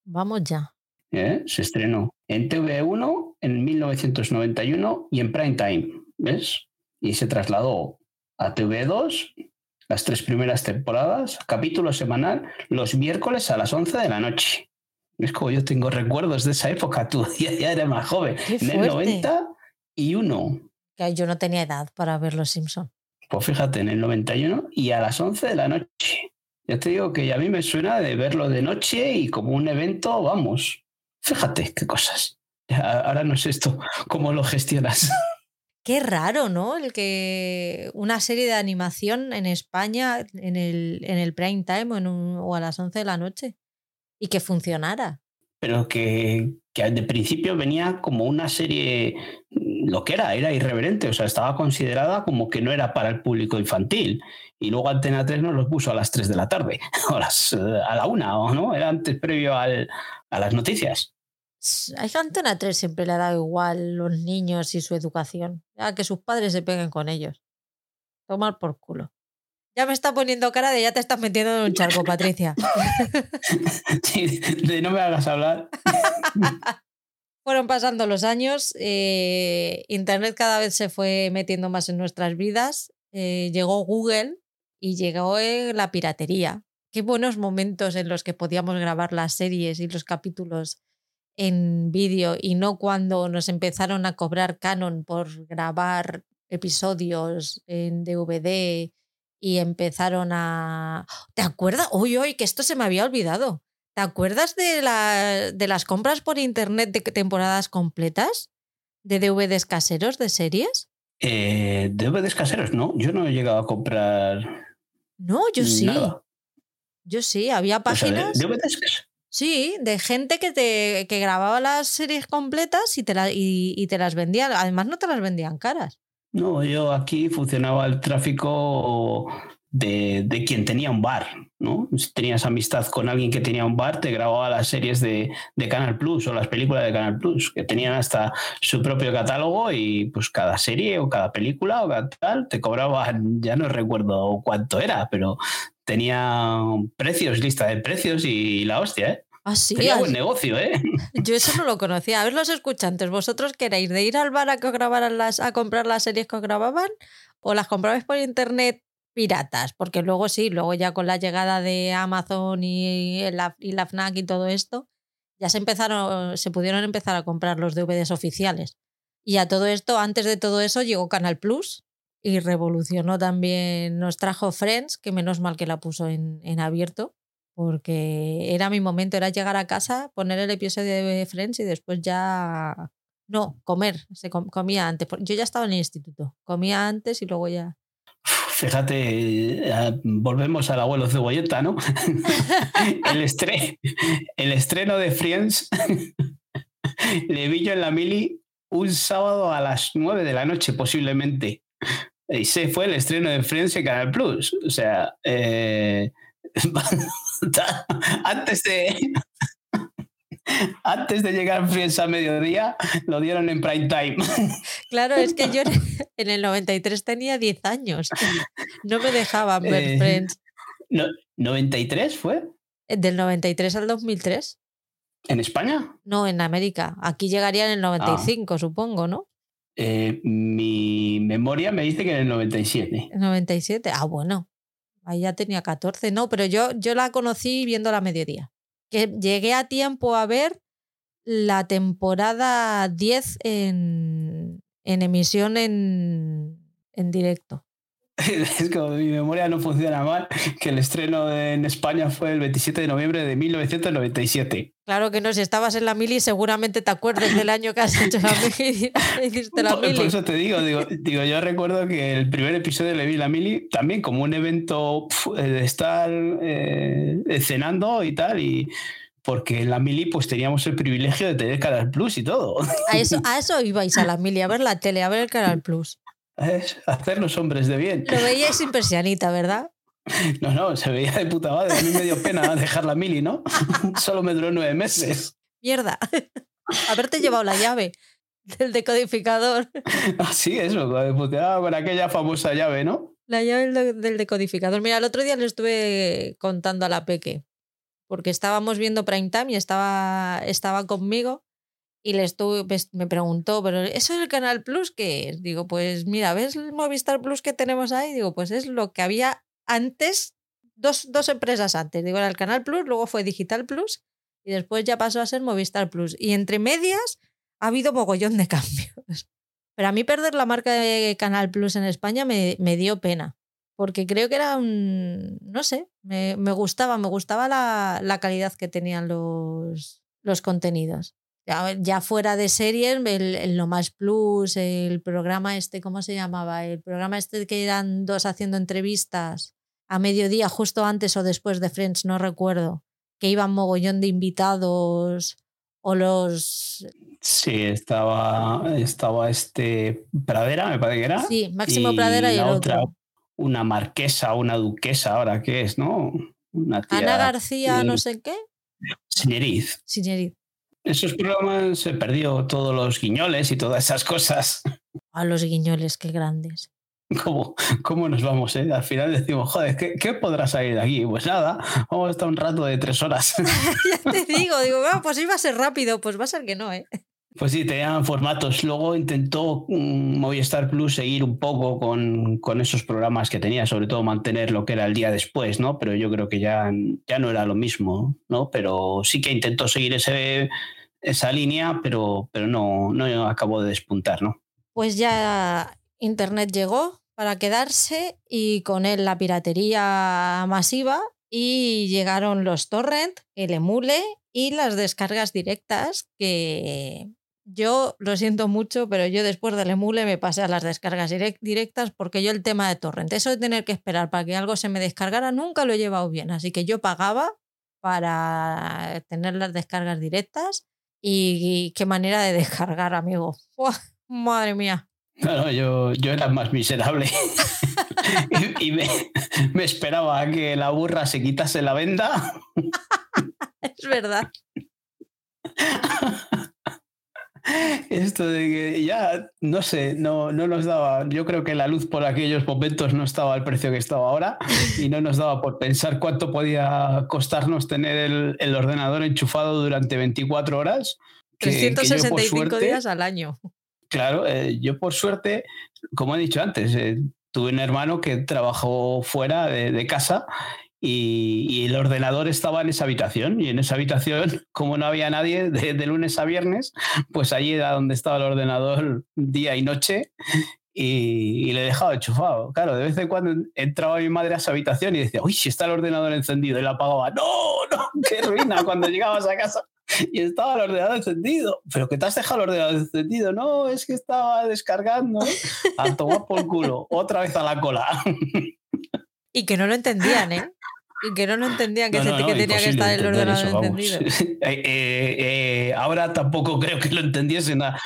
Vamos ya. ¿Eh? Se estrenó en TV1 en 1991 y en Prime Time. ¿Ves? Y se trasladó a TV2 las tres primeras temporadas, capítulo semanal, los miércoles a las 11 de la noche. Es como yo tengo recuerdos de esa época, tú *laughs* ya, ya eres más joven, en el 91. Que yo no tenía edad para ver Los Simpson. Pues fíjate, en el 91 y a las 11 de la noche. Ya te digo que a mí me suena de verlo de noche y como un evento, vamos. Fíjate qué cosas. Ahora no sé esto, cómo lo gestionas. *laughs* Qué raro, ¿no? El que una serie de animación en España en el, en el prime time o, a las 11 de la noche y que funcionara. Pero que, que de principio venía como una serie, lo que era, era irreverente, o sea, estaba considerada como que no era para el público infantil. Y luego Antena 3 nos los puso a las 3 de la tarde, *laughs* o las, a la 1, ¿no? Era antes previo al, a las noticias. Hay Antena 3 siempre le ha dado igual los niños y su educación. A que sus padres se peguen con ellos. Tomar por culo. Ya me está poniendo cara de ya te estás metiendo en un charco, Patricia. *laughs* Sí, de no me hagas hablar. *laughs* Fueron pasando los años, eh, Internet cada vez se fue metiendo más en nuestras vidas, eh, llegó Google y llegó eh, la piratería. Qué buenos momentos en los que podíamos grabar las series y los capítulos en vídeo y no cuando nos empezaron a cobrar canon por grabar episodios en DVD y empezaron a... ¿Te acuerdas? Uy, uy, que esto se me había olvidado. ¿Te acuerdas de, la, de las compras por internet de temporadas completas? ¿De DVDs caseros de series? Eh, DVDs caseros, no. Yo no he llegado a comprar. No, yo sí. Yo sí, había páginas. Sí, de gente que te que grababa las series completas y te, y, te las vendían. Además, no te las vendían caras. No, yo aquí funcionaba el tráfico de, de, quien tenía un bar, ¿no? Si tenías amistad con alguien que tenía un bar, te grababa las series de, de, Canal Plus o las películas de Canal Plus, que tenían hasta su propio catálogo y pues cada serie o cada película o cada tal te cobraban, ya no recuerdo cuánto era, pero tenía precios, lista de precios y la hostia, ¿eh? Ah, sí. buen negocio, ¿eh? *laughs* Yo eso no lo conocía. A ver, los escuchantes, ¿vosotros queréis de ir al bar a que grabaran las, a comprar las series que grababan? ¿O las comprabais por internet piratas? Porque luego sí, luego ya con la llegada de Amazon y la, y la FNAC y todo esto, ya se empezaron, se pudieron empezar a comprar los DVDs oficiales. Y a todo esto, antes de todo eso, llegó Canal Plus, y revolucionó también, nos trajo Friends, que menos mal que la puso en, en, abierto, porque era mi momento, era llegar a casa, poner el episodio de Friends y después ya... No, comer, se comía antes. Yo ya estaba en el instituto, comía antes y luego ya... Fíjate, eh, volvemos al abuelo cebolleta, ¿no? *laughs* el, estre el estreno de Friends *laughs* le vi yo en la mili un sábado a las 9 de la noche posiblemente. Y se fue el estreno de Friends en Canal Plus. O sea, eh, *laughs* antes de. *laughs* Antes de llegar Friends a mediodía, lo dieron en prime time. Claro, es que yo en *laughs* el 93 tenía 10 años. No me dejaban ver Eh, Friends. No, ¿93 fue? Del 93 al 2003. ¿En España? No, en América. Aquí llegaría en el 95, supongo, ¿no? Eh, mi memoria me dice que en el 97. En 97. Ah, bueno. Ahí ya tenía 14. No, pero yo, yo la conocí viendo la mediodía. Que llegué a tiempo a ver la temporada 10 en, en emisión en, en directo. *laughs* Es como mi memoria no funciona mal, que el estreno de- en España fue el 27 de noviembre de 1997. Claro que no, si estabas en la mili seguramente te acuerdes del año que has hecho la mili. *laughs* hiciste la Por, por eso te digo, digo, digo, yo recuerdo que el primer episodio le vi la mili también como un evento pf, eh, de estar eh, cenando y tal, y porque en la mili pues teníamos el privilegio de tener Canal Plus y todo. A eso, a eso ibais a la mili, a ver la tele, a ver el Canal Plus. Es hacer los hombres de bien. Lo veíais sin persianita, ¿verdad? No, no, se veía de puta madre. A mí me dio pena dejar la mili, ¿no? *laughs* Solo me duró nueve meses. Mierda. *laughs* Haberte llevado la llave del decodificador. *laughs* Así, eso, me puteaba con aquella famosa llave, ¿no? La llave del del decodificador. Mira, el otro día le estuve contando a la Peque, porque estábamos viendo Prime Time y estaba, estaba conmigo y le estuve, pues, me preguntó, ¿pero eso es el Canal Plus qué es? Digo, pues mira, ¿ves el Movistar Plus que tenemos ahí? Digo, pues es lo que había antes, dos, dos empresas antes. Digo, era el Canal Plus, luego fue Digital Plus y después ya pasó a ser Movistar Plus. Y entre medias ha habido mogollón de *laughs* cambios. Pero a mí perder la marca de Canal Plus en España me, me dio pena. Porque creo que era un. No sé, me, me gustaba, me gustaba la, la calidad que tenían los, los contenidos. Ya, fuera de series, el, el No Más Plus, el programa este, ¿cómo se llamaba? El programa este que eran dos haciendo entrevistas a mediodía, justo antes o después de Friends, no recuerdo. Que iban mogollón de invitados o los. Sí, estaba, estaba este Pradera, me parece que era. Sí, Máximo Pradera y la el otra, otro. una marquesa, una duquesa, ahora qué es, ¿no? Una tía. Ana García, no sé qué. Señoriz. Señorita. Esos programas se perdió todos los guiñoles y todas esas cosas. A los guiñoles, qué grandes. ¿Cómo, cómo nos vamos? eh? Al final decimos, joder, ¿qué, ¿qué podrá salir de aquí? Pues nada, vamos a estar un rato de tres horas. *laughs* ya te *laughs* digo, digo, "Ah, pues iba a ser rápido, pues va a ser que no, ¿eh? Pues sí, tenían formatos. Luego intentó mm, Movistar Plus seguir un poco con, con esos programas que tenía, sobre todo mantener lo que era el día después, ¿no? Pero yo creo que ya, ya no era lo mismo, ¿no? Pero sí que intentó seguir ese, esa línea, pero, pero no, no acabó de despuntar, ¿no? Pues ya Internet llegó para quedarse y con él la piratería masiva y llegaron los torrent, el emule y las descargas directas que yo lo siento mucho, pero yo después del emule me pasé a las descargas direct- directas porque yo el tema de torrent, eso de tener que esperar para que algo se me descargara, nunca lo he llevado bien. Así que yo pagaba para tener las descargas directas y, y qué manera de *laughs* descargar, amigo. ¡Buah! Madre mía. No, no, yo, yo era más miserable. *laughs* y y me, me esperaba a que la burra se quitase la venda. *laughs* Es verdad. Esto de que ya, no sé, no, no nos daba, yo creo que la luz por aquellos momentos no estaba al precio que estaba ahora y no nos daba por pensar cuánto podía costarnos tener el, el ordenador enchufado durante 24 horas. que- que yo, por 365 suerte- días al año. Claro, eh, yo por suerte, como he dicho antes, eh, tuve un hermano que trabajó fuera de, de casa y, y el ordenador estaba en esa habitación y en esa habitación, *laughs* como no había nadie de, de lunes a viernes, pues allí era donde estaba el ordenador día y noche y, y le dejaba enchufado. Claro, de vez en cuando entraba mi madre a esa habitación y decía, uy, si está el ordenador encendido y la apagaba. No, no, *laughs* qué ruina cuando llegabas a casa y estaba el ordenador encendido. Pero que te has dejado el ordenador encendido. No, es que estaba descargando. A tomar por culo. Otra vez a la cola. *laughs* Y que no lo entendían, ¿eh? Y que no lo entendían, que, No, se- no, no, que tenía que estar el ordenador eso, vamos. encendido. *laughs* Eh, eh, eh, ahora tampoco creo que lo entendiesen. *laughs* a-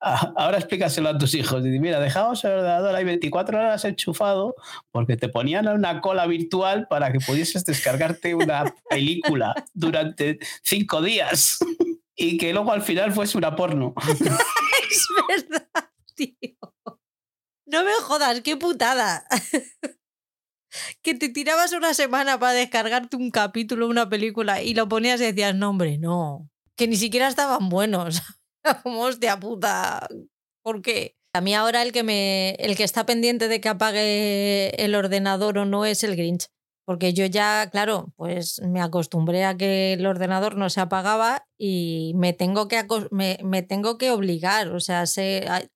Ahora explícaselo a tus hijos. Dice, mira, dejamos el ordenador ahí 24 horas enchufado porque te ponían una cola virtual para que pudieses descargarte una *laughs* película durante cinco días y que luego al final fuese una porno. es verdad, tío. No me jodas, qué putada. Que te tirabas una semana para descargarte un capítulo, una película y lo ponías y decías, no, hombre, no. Que ni siquiera estaban buenos. *laughs* Como hostia puta. ¿Por qué? A mí ahora el que me. el que está pendiente de que apague el ordenador o no es el Grinch. Porque yo ya, claro, pues me acostumbré a que el ordenador no se apagaba y me tengo que, me, tengo que obligar, o sea,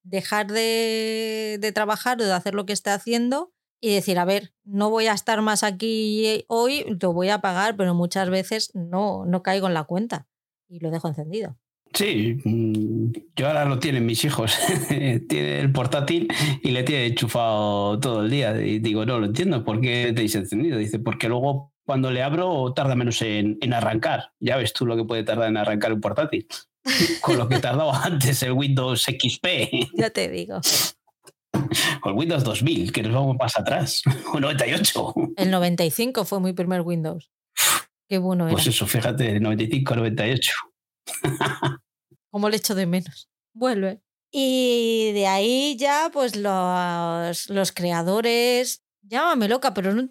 dejar de, de trabajar o de hacer lo que esté haciendo y decir, a ver, no voy a estar más aquí hoy, lo voy a pagar, pero muchas veces no, no caigo en la cuenta y lo dejo encendido. Sí, mm, yo ahora lo tienen mis hijos. *laughs* tiene el portátil y le tiene enchufado todo el día. Y digo, no lo entiendo, ¿por qué tenéis encendido? Dice, porque luego cuando le abro tarda menos en, arrancar. Ya ves tú lo que puede tardar en arrancar un portátil. *laughs* Con lo que tardaba *laughs* antes el Windows XP. Ya te digo. *laughs* El Windows 2000, que nos vamos más atrás. *laughs* O 98. El 95 fue mi primer Windows. Qué bueno pues era. Pues eso, fíjate, 95, 98. *laughs* Como le echo de menos. Vuelve. Y de ahí ya, pues los, los creadores, llámame loca, pero no,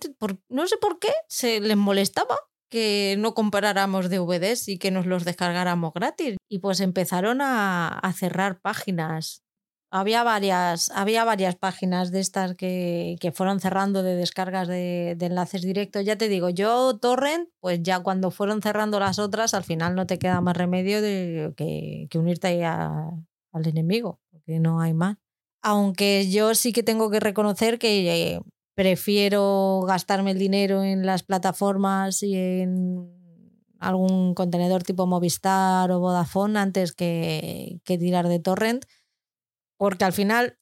no sé por qué se les molestaba que no comparáramos DVDs y que nos los descargáramos gratis. Y pues empezaron a, a cerrar páginas había varias, había varias páginas de estas que, que fueron cerrando de descargas de, enlaces directos. Ya te digo, yo Torrent, pues ya cuando fueron cerrando las otras, al final no te queda más remedio de que, que unirte a, al enemigo, porque no hay más. Aunque yo sí que tengo que reconocer que eh, prefiero gastarme el dinero en las plataformas y en algún contenedor tipo Movistar o Vodafone antes que, que tirar de Torrent porque al final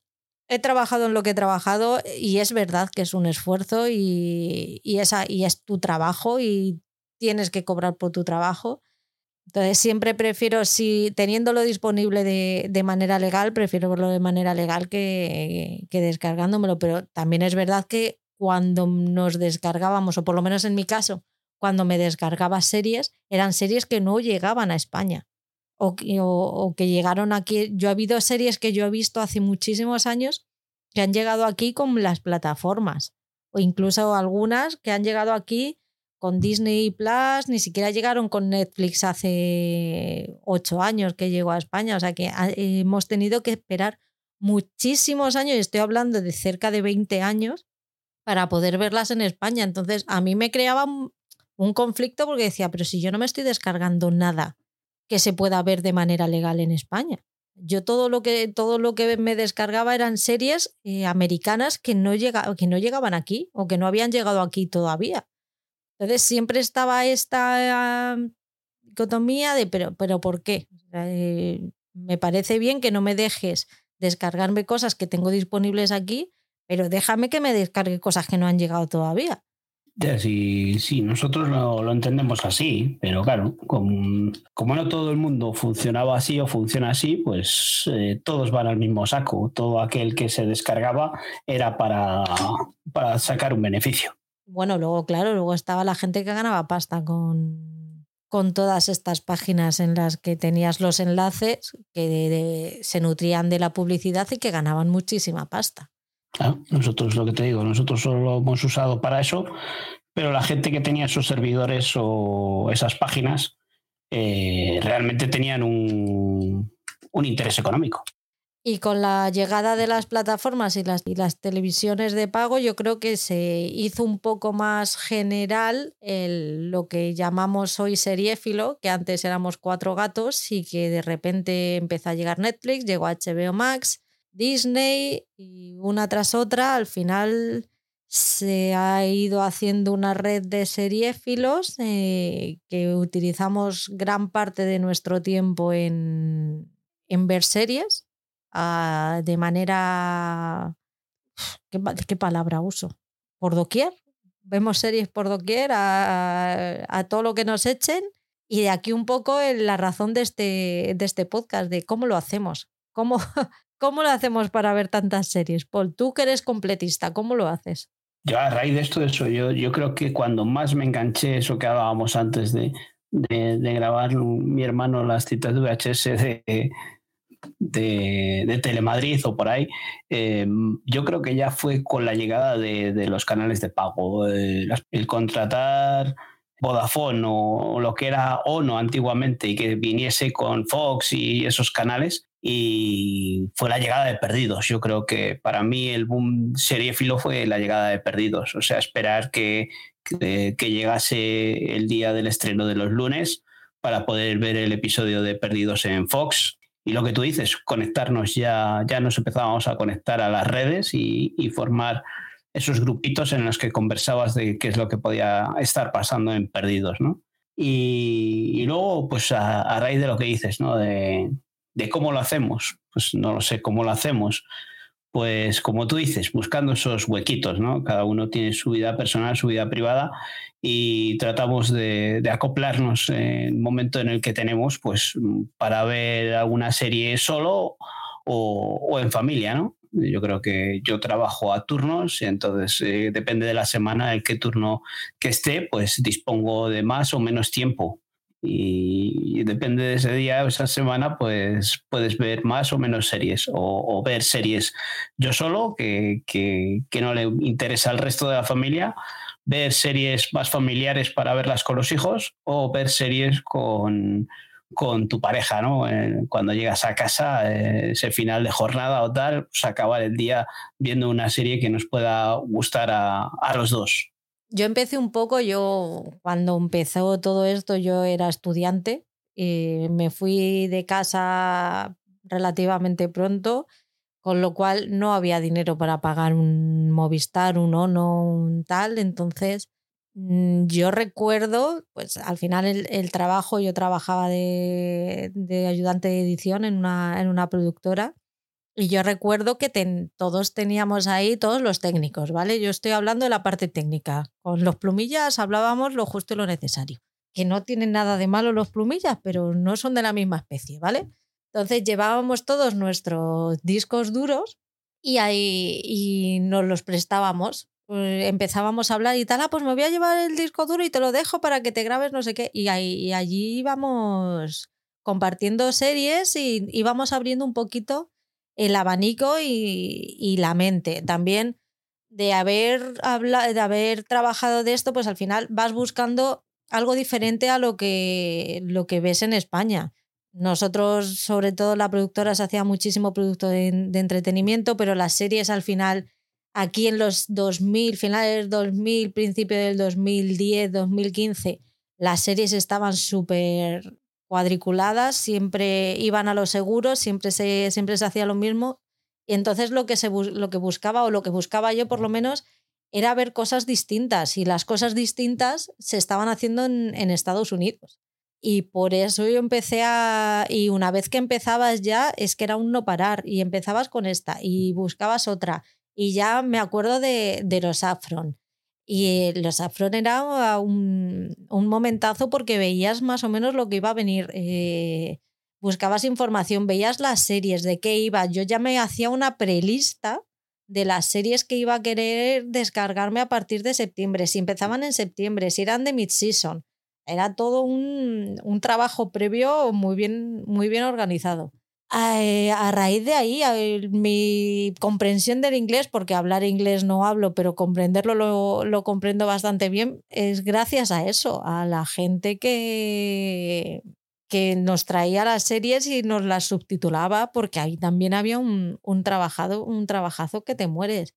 he trabajado en lo que he trabajado y es verdad que es un esfuerzo y, es tu trabajo y tienes que cobrar por tu trabajo. Entonces siempre prefiero, si teniéndolo disponible de, de manera legal, prefiero verlo de manera legal que, que descargándomelo. Pero también es verdad que cuando nos descargábamos, o por lo menos en mi caso, cuando me descargaba series, eran series que no llegaban a España o, o, que llegaron aquí. Yo he habido series que yo he visto hace muchísimos años que han llegado aquí con las plataformas, o incluso algunas que han llegado aquí con Disney Plus, ni siquiera llegaron con Netflix hace ocho años que llegó a España, o sea que hemos tenido que esperar muchísimos años, estoy hablando de cerca de 20 años, para poder verlas en España. Entonces, a mí me creaba un conflicto porque decía, pero si yo no me estoy descargando nada que se pueda ver de manera legal en España. Yo todo lo que, todo lo que me descargaba eran series eh, americanas que no, llega, que no llegaban aquí o que no habían llegado aquí todavía. Entonces siempre estaba esta dicotomía de, pero, pero ¿por qué? Eh, me parece bien que no me dejes descargarme cosas que tengo disponibles aquí, pero déjame que me descargue cosas que no han llegado todavía. Sí, sí, nosotros lo, entendemos así, pero claro, como, como, no todo el mundo funcionaba así o funciona así, pues eh, todos van al mismo saco. Todo aquel que se descargaba era para, para sacar un beneficio. Bueno, luego, claro, luego estaba la gente que ganaba pasta con, con todas estas páginas en las que tenías los enlaces que se nutrían de la publicidad y que ganaban muchísima pasta nosotros lo que te digo, nosotros solo lo hemos usado para eso, pero la gente que tenía esos servidores o esas páginas eh, realmente tenían un, un, interés económico. Y con la llegada de las plataformas y las, y las televisiones de pago, yo creo que se hizo un poco más general lo que llamamos hoy seriéfilo, que antes éramos cuatro gatos y que de repente empezó a llegar Netflix, llegó HBO Max, Disney y una tras otra, al final se ha ido haciendo una red de seriéfilos eh, que utilizamos gran parte de nuestro tiempo en, en ver series ah, de manera... ¿qué, palabra uso? ¿Por doquier? Vemos series por doquier a, a, todo lo que nos echen y de aquí un poco la razón de este, de este podcast, de cómo lo hacemos ¿Cómo, *laughs* ¿Cómo lo hacemos para ver tantas series? Paul, tú que eres completista, ¿cómo lo haces? Yo a raíz de esto, eso, yo, creo que cuando más me enganché, eso que hablábamos antes de, de, grabar mi hermano las citas de VHS de, de, Telemadrid o por ahí, em, yo creo que ya fue con la llegada de, los canales de pago, el, contratar Vodafone o, lo que era ONO antiguamente y que viniese con Fox y esos canales. Y fue la llegada de Perdidos. Yo creo que para mí el boom seriéfilo fue la llegada de Perdidos. O sea, esperar que, que, llegase el día del estreno de los lunes para poder ver el episodio de Perdidos en Fox. Y lo que tú dices, conectarnos ya, ya nos empezábamos a conectar a las redes y, formar esos grupitos en los que conversabas de qué es lo que podía estar pasando en Perdidos, ¿no? Y, luego, pues a, raíz de lo que dices, ¿no? De, de cómo lo hacemos, pues no lo sé cómo lo hacemos pues como tú dices, buscando esos huequitos, ¿no? Cada uno tiene su vida personal, su vida privada y tratamos de, acoplarnos en el momento en el que tenemos, pues para ver alguna serie solo o, en familia, ¿no? Yo creo que yo trabajo a turnos y entonces eh, depende de la semana, el qué turno que esté, pues dispongo de más o menos tiempo. Y, depende de ese día o esa semana, pues puedes ver más o menos series o, ver series yo solo, que, que, no le interesa al resto de la familia, ver series más familiares para verlas con los hijos o ver series con, con tu pareja, ¿no? Eh, cuando llegas a casa, eh, ese final de jornada o tal, pues acabar el día viendo una serie que nos pueda gustar a, a los dos. Yo empecé un poco, yo cuando empezó todo esto yo era estudiante, y me fui de casa relativamente pronto, con lo cual no había dinero para pagar un Movistar, un Ono, un tal, entonces yo recuerdo, pues al final el, trabajo, yo trabajaba de, de, ayudante de edición en una, en una productora y yo recuerdo que todos teníamos ahí, todos los técnicos, ¿vale? Yo estoy hablando de la parte técnica. Con los plumillas hablábamos lo justo y lo necesario. Que no tienen nada de malo los plumillas, pero no son de la misma especie, ¿vale? Entonces llevábamos todos nuestros discos duros y ahí y nos los prestábamos. Pues empezábamos a hablar y tal, ah, pues me voy a llevar el disco duro y te lo dejo para que te grabes no sé qué. Y, ahí, y allí íbamos compartiendo series y íbamos abriendo un poquito el abanico y, la mente. También de haber, de haber trabajado de esto, pues al final vas buscando algo diferente a lo que, lo que ves en España. Nosotros, sobre todo la productora, se hacía muchísimo producto de, entretenimiento, pero las series al final, aquí en los 2000, finales del 2000, principio del 2010, 2015, las series estaban súper cuadriculadas, siempre iban a los seguros, siempre se, siempre se hacía lo mismo. Y entonces lo que, se, lo que buscaba, o lo que buscaba yo por lo menos, era ver cosas distintas. Y las cosas distintas se estaban haciendo en, en Estados Unidos. Y por eso yo empecé a... Y una vez que empezabas ya, es que era un no parar. Y empezabas con esta y buscabas otra. Y ya me acuerdo de, de los Afron. Y los Afron era un, un, momentazo porque veías más o menos lo que iba a venir. Eh, buscabas información, veías las series, de qué iba. Yo ya me hacía una prelista de las series que iba a querer descargarme a partir de septiembre. Si empezaban en septiembre, si eran de mid-season. Era todo un, un, trabajo previo muy bien, muy bien organizado. Eh, a, raíz de ahí, mi comprensión del inglés, porque hablar inglés no hablo, pero comprenderlo lo, lo, comprendo bastante bien, es gracias a eso, a la gente que, que nos traía las series y nos las subtitulaba, porque ahí también había un, un, trabajado, un trabajazo que te mueres.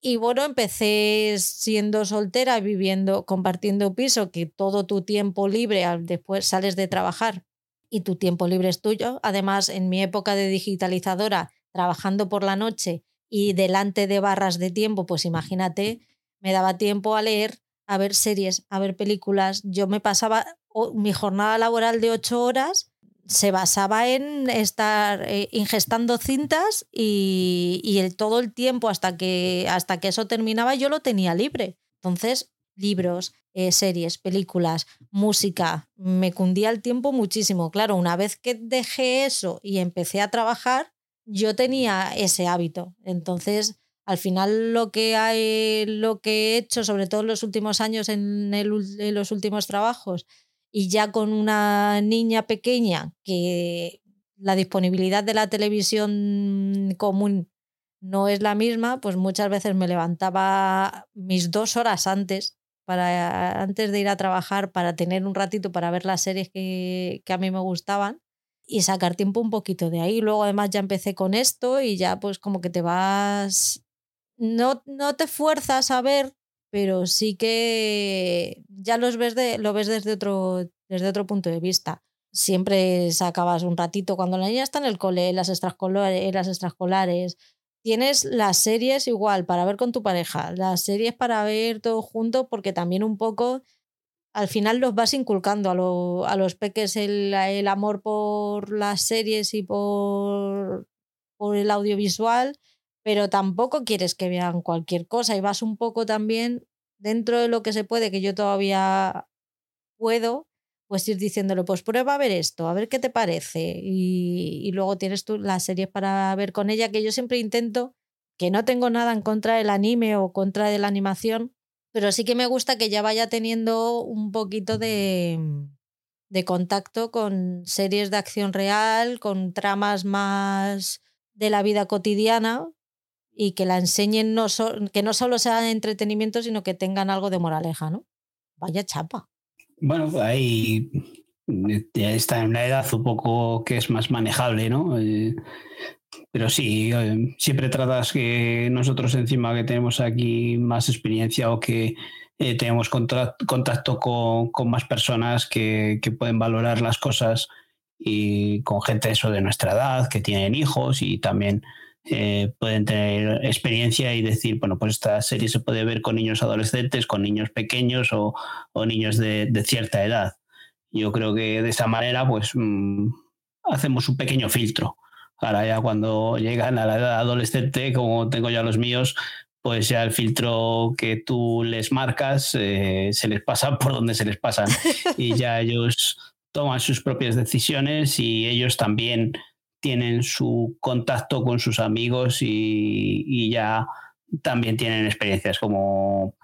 Y bueno, empecé siendo soltera, viviendo, compartiendo piso, que todo tu tiempo libre, después sales de trabajar, y tu tiempo libre es tuyo. Además, en mi época de digitalizadora, trabajando por la noche y delante de barras de tiempo, pues imagínate, *laughs* me daba tiempo a leer, a ver series, a ver películas. Yo me pasaba mi jornada laboral de ocho horas se basaba en estar eh, ingestando cintas y, y el, todo el tiempo hasta que, hasta que eso terminaba yo lo tenía libre. Entonces, libros, eh, series, películas, música, me cundía el tiempo muchísimo. Claro, una vez que dejé eso y empecé a trabajar, yo tenía ese hábito. Entonces, al final lo que, lo que he hecho, sobre todo en los últimos años, en, en los últimos trabajos, y ya con una niña pequeña que la disponibilidad de la televisión común no es la misma, pues muchas veces me levantaba mis dos horas antes, para, antes de ir a trabajar, para tener un ratito para ver las series que, a mí me gustaban y sacar tiempo un poquito de ahí. Luego además ya empecé con esto y ya pues como que te vas, no, no te fuerzas a ver, pero sí que ya los ves de, lo ves desde otro, desde otro punto de vista. Siempre sacabas un ratito cuando la niña está en el cole, las extraescolares, las extraescolares. Tienes las series igual para ver con tu pareja, las series para ver todo junto, porque también un poco al final los vas inculcando a, a los peques el, el, amor por las series y por, por el audiovisual, pero tampoco quieres que vean cualquier cosa y vas un poco también dentro de lo que se puede, que yo todavía puedo, pues ir diciéndole, pues prueba a ver esto, a ver qué te parece. Y, luego tienes tú las series para ver con ella, que yo siempre intento, que no tengo nada en contra del anime o contra de la animación, pero sí que me gusta que ya vaya teniendo un poquito de, de contacto con series de acción real, con tramas más de la vida cotidiana y que la enseñen, no que no solo sea entretenimiento, sino que tengan algo de moraleja, ¿no? Vaya chapa. Bueno, ahí ya está en una edad un poco que es más manejable, ¿no? Eh, pero sí, eh, siempre tratas que nosotros encima que tenemos aquí más experiencia o que eh, tenemos contacto con, con, más personas que, que, pueden valorar las cosas y con gente eso de nuestra edad, que tienen hijos y también eh, pueden tener experiencia y decir, bueno, pues esta serie se puede ver con niños adolescentes, con niños pequeños o, o niños de, de, cierta edad. Yo creo que de esa manera, pues mmm, hacemos un pequeño filtro Ahora ya cuando llegan a la edad adolescente, como tengo ya los míos, pues ya el filtro que tú les marcas eh, se les pasa por donde se les pasan *laughs* y ya ellos toman sus propias decisiones y ellos también tienen su contacto con sus amigos y, ya también tienen experiencias como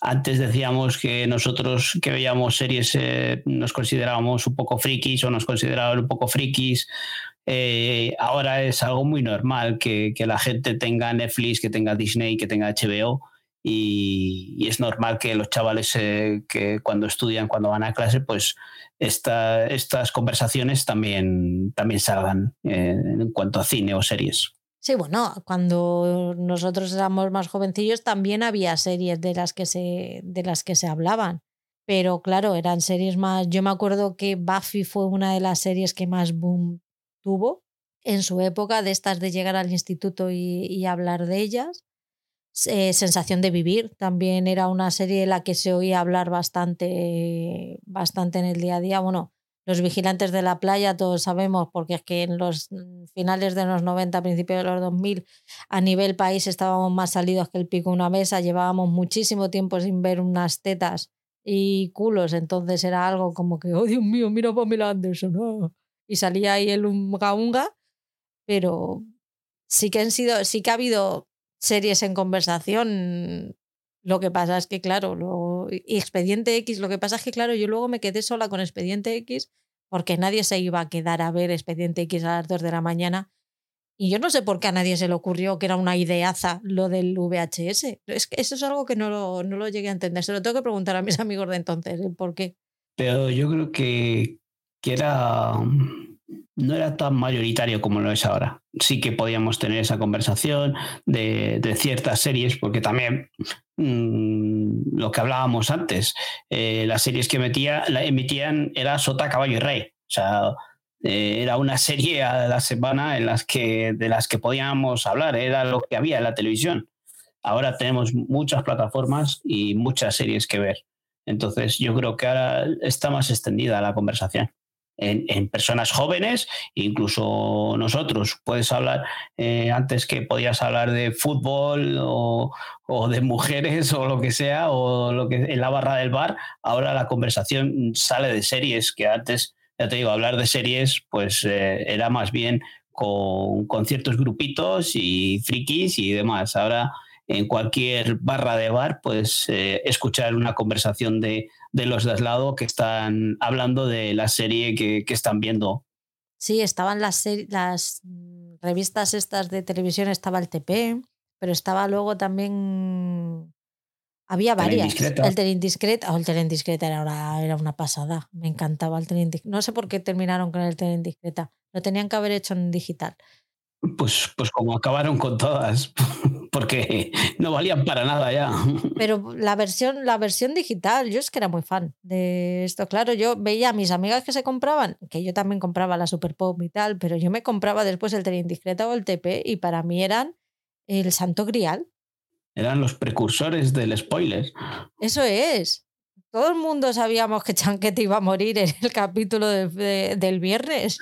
antes decíamos que nosotros que veíamos series eh, nos considerábamos un poco frikis o nos consideraban un poco frikis eh, ahora es algo muy normal que, la gente tenga Netflix, que tenga Disney, que tenga HBO. Y, y es normal que los chavales eh, que cuando estudian, cuando van a clase, pues esta, estas conversaciones también, también salgan eh, en cuanto a cine o series. Sí, bueno, cuando nosotros éramos más jovencillos también había series de las que se, de las que se hablaban. Pero claro, eran series más. Yo me acuerdo que Buffy fue una de las series que más boom tuvo en su época de estas de llegar al instituto y, y hablar de ellas. Eh, Sensación de vivir. También era una serie de la que se oía hablar bastante, bastante en el día a día. Bueno, los vigilantes de la playa, todos sabemos, porque es que en los finales de los 90, principios de los 2000, a nivel país estábamos más salidos que el pico una mesa, llevábamos muchísimo tiempo sin ver unas tetas y culos, entonces era algo como que, oh Dios mío, mira Pamela Anderson, oh y salía ahí el unga unga, pero sí que han sido, sí que ha habido series en conversación. Lo que pasa es que, claro, lo, y Expediente X, lo que pasa es que, claro, yo luego me quedé sola con Expediente X porque nadie se iba a quedar a ver Expediente X a las 2 de la mañana. Y yo no sé por qué a nadie se le ocurrió que era una ideaza lo del VHS. Es que eso es algo que no lo, no lo llegué a entender. Se lo tengo que preguntar a mis *laughs* amigos de entonces, por qué. Pero yo creo que, que era no era tan mayoritario como lo es ahora. Sí que podíamos tener esa conversación de, ciertas series, porque también mmm, lo que hablábamos antes, eh, las series que la emitían era Sota, Caballo y Rey. O sea, eh, era una serie a la semana en las que, de las que podíamos hablar, era lo que había en la televisión. Ahora tenemos muchas plataformas y muchas series que ver. Entonces yo creo que ahora está más extendida la conversación en, personas jóvenes, incluso nosotros. Puedes hablar, eh, antes que podías hablar de fútbol o, de mujeres *laughs* o lo que sea, o lo que en la barra del bar, ahora la conversación sale de series, que antes, ya te digo, hablar de series, pues eh, era más bien con, con ciertos grupitos y frikis y demás. Ahora en cualquier barra de bar, pues escuchar una conversación de, de los de al lado que están hablando de la serie que, que están viendo. Sí, estaban las, las revistas estas de televisión, estaba el TP, pero estaba luego también había varias. El Tren Discreta. Oh, el Tren Discreta era, era una pasada. Me encantaba el Tren No sé por qué terminaron con el Tren Discreta. Lo tenían que haber hecho en digital. Pues, pues como acabaron con todas, *laughs* porque *laughs* no valían para nada ya. *laughs* Pero la versión, la versión digital, yo es que era muy fan de esto. Claro, yo veía a mis amigas que se compraban, que yo también compraba la Super Pop y tal, pero yo me compraba después el Tren Discreta o el TP y para mí eran el santo grial. Eran los precursores del spoiler. Eso es. Todo el mundo sabíamos que Chanquete iba a morir en el capítulo del viernes.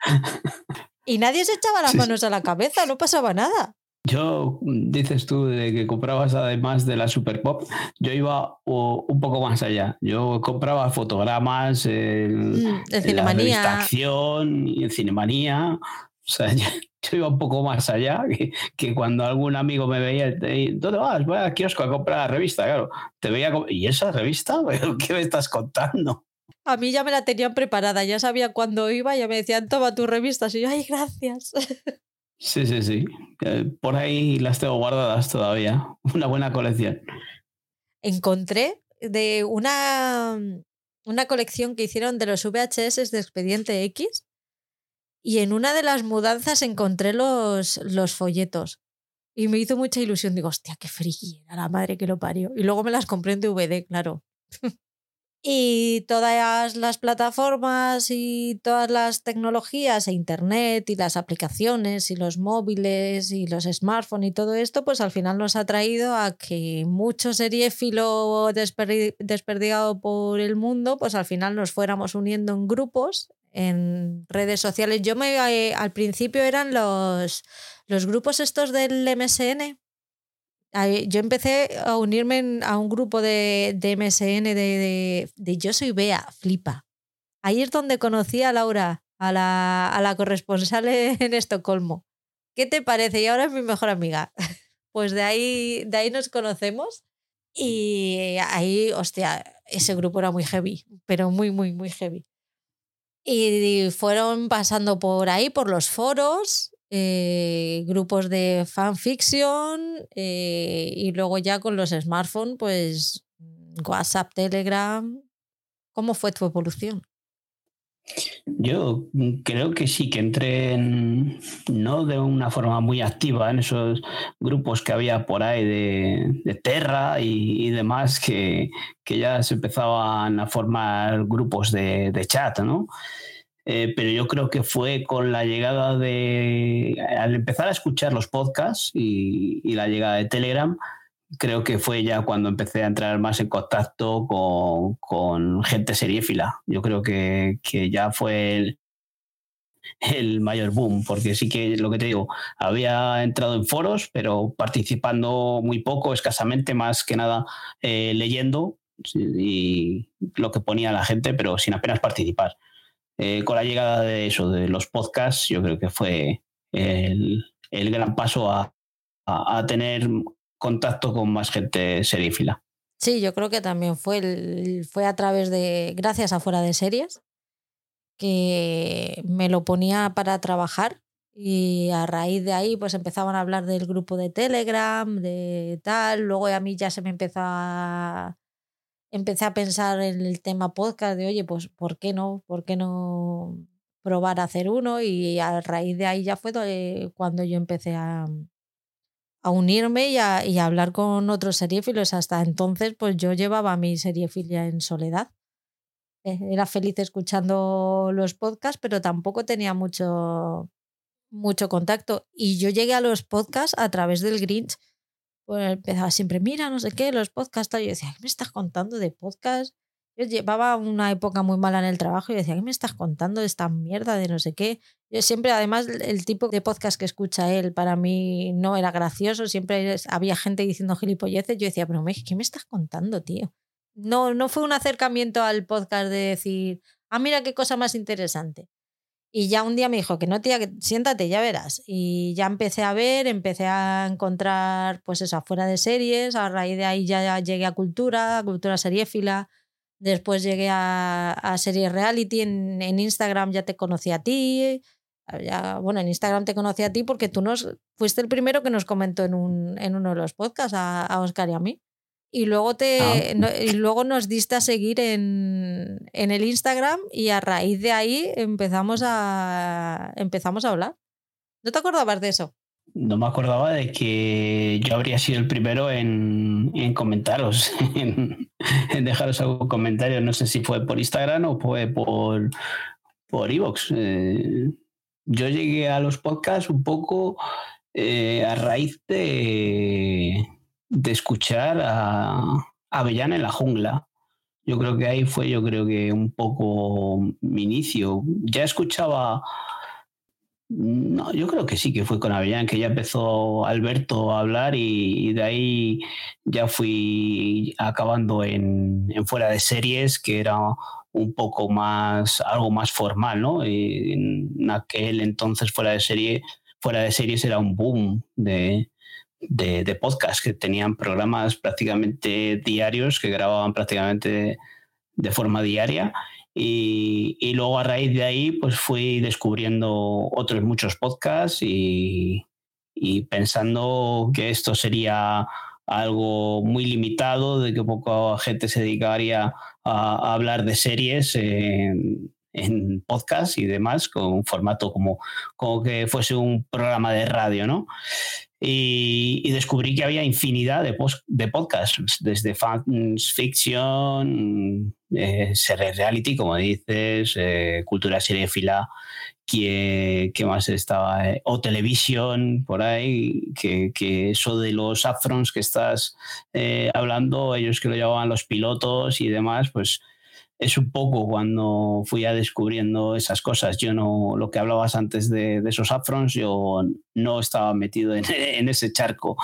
*laughs* y nadie se echaba las manos a la cabeza, no pasaba nada. Yo, dices tú, de que comprabas además de la Super Pop, yo iba un poco más allá. Yo compraba fotogramas, en, mm, Cinemanía. acción y en Cinemanía. O sea, *laughs* yo, iba un poco más allá que, cuando algún amigo me veía, ¿dónde vas? Voy a kiosco a comprar la revista, claro. Te veía, ¿y esa revista? *laughs* ¿Qué me estás contando? A mí ya me la tenían preparada, ya sabía cuándo iba, ya me decían, toma tus revistas. Y yo, ay, gracias. *laughs* Sí, sí, sí. Por ahí las tengo guardadas todavía. *laughs* Una buena colección. Encontré de una, una colección que hicieron de los VHS de Expediente X y en una de las mudanzas encontré los, los folletos. Y me hizo mucha ilusión. Digo, hostia, qué friki era la madre que lo parió. Y luego me las compré en DVD, claro. *laughs* y todas las plataformas y todas las tecnologías e internet y las aplicaciones y los móviles y los smartphones y todo esto, pues al final nos ha traído a que mucho seriéfilo desperdigado por el mundo, pues al final nos fuéramos uniendo en grupos en redes sociales. Yo me eh, al principio eran los, los grupos estos del MSN. Yo empecé a unirme a un grupo de, de MSN de, de, Yo soy Bea, flipa. Ahí es donde conocí a Laura, a la, a la corresponsal en Estocolmo. ¿Qué te parece? Y ahora es mi mejor amiga. *laughs* Pues de ahí, de ahí nos conocemos y ahí, hostia, ese grupo era muy heavy, pero muy, muy, muy heavy. Y fueron pasando por ahí, por los foros, eh, grupos de fanfiction eh, y luego ya con los smartphones, pues WhatsApp, Telegram. ¿Cómo fue tu evolución? Yo creo que sí, que entré en, no de una forma muy activa en esos grupos que había por ahí de, Terra y, demás, que, que, ya se empezaban a formar grupos de chat, ¿no? Eh, pero yo creo que fue con la llegada de, al empezar a escuchar los podcasts y, la llegada de Telegram, creo que fue ya cuando empecé a entrar más en contacto con, con gente seriéfila. Yo creo que, que ya fue el, el, mayor boom, porque sí que lo que te digo, había entrado en foros, pero participando muy poco, escasamente, más que nada eh, leyendo y lo que ponía la gente, pero sin apenas participar. Eh, con la llegada de eso, de los podcasts, yo creo que fue el, el gran paso a, a, tener contacto con más gente serífila. Sí, yo creo que también fue, fue a través de, gracias a Fuera de Series, que me lo ponía para trabajar y a raíz de ahí pues empezaban a hablar del grupo de Telegram, de tal, luego a mí ya se me empezó a... Empecé a pensar en el tema podcast de, oye, pues ¿por qué no? ¿Por qué no probar a hacer uno? Y a raíz de ahí ya fue cuando yo empecé a, a unirme y a, y a, hablar con otros seriéfilos. Hasta entonces, pues yo llevaba mi seriefilia en soledad. Eh, era feliz escuchando los podcasts, pero tampoco tenía mucho, mucho contacto. Y yo llegué a los podcasts a través del Grinch. Empezaba siempre, mira, no sé qué, los podcasts. Yo decía, ¿qué me estás contando de podcasts? Yo llevaba una época muy mala en el trabajo y decía, ¿qué me estás contando de esta mierda de no sé qué? Yo siempre, además, el tipo de podcast que escucha él para mí no era gracioso, siempre había gente diciendo gilipolleces. Yo decía, pero ¿qué me estás contando, tío? No, no fue un acercamiento al podcast de decir, ah, mira qué cosa más interesante. Y ya un día me dijo que no, tía, que siéntate, ya verás. Y ya empecé a ver, empecé a encontrar, pues eso, fuera de series. A raíz de ahí ya llegué a cultura, cultura seriéfila. Después llegué a, a series reality. En, en, Instagram ya te conocí a ti. Ya, bueno, en Instagram te conocí a ti porque tú nos fuiste el primero que nos comentó en, un, en uno de los podcasts a, a Oscar y a mí y luego, te, ah. y luego nos diste a seguir en, en, el Instagram y a raíz de ahí empezamos a, empezamos a hablar. ¿No te acordabas de eso? No me acordaba de que yo habría sido el primero en, en comentaros, *laughs* en, en, dejaros algún comentario. No sé si fue por Instagram o fue por por Evox. Eh, yo llegué a los podcasts un poco eh, a raíz de de escuchar a Avellana en la jungla. Yo creo que ahí fue, yo creo que un poco mi inicio. Ya escuchaba, no, yo creo que sí, que fue con Avellana, que ya empezó Alberto a hablar y, de ahí ya fui acabando en, fuera de series, que era un poco más, algo más formal, ¿no? En aquel entonces fuera de serie, fuera de series era un boom de, de, podcast que tenían programas prácticamente diarios, que grababan prácticamente de forma diaria. Y, luego a raíz de ahí, pues fui descubriendo otros muchos podcasts y, pensando que esto sería algo muy limitado, de que poca gente se dedicaría a, hablar de series en, en, podcast y demás, con un formato como, como que fuese un programa de radio, ¿no? y, descubrí que había infinidad de, podcasts, desde fans fiction, eh, reality, como dices, eh, cultura seriefila, que, que, más estaba, eh, o televisión, por ahí, que, que, eso de los afrons que estás eh, hablando, ellos que lo llamaban los pilotos y demás, pues es un poco cuando fui ya descubriendo esas cosas. Yo no, lo que hablabas antes de, esos afrons, yo no estaba metido *laughs* en, ese charco.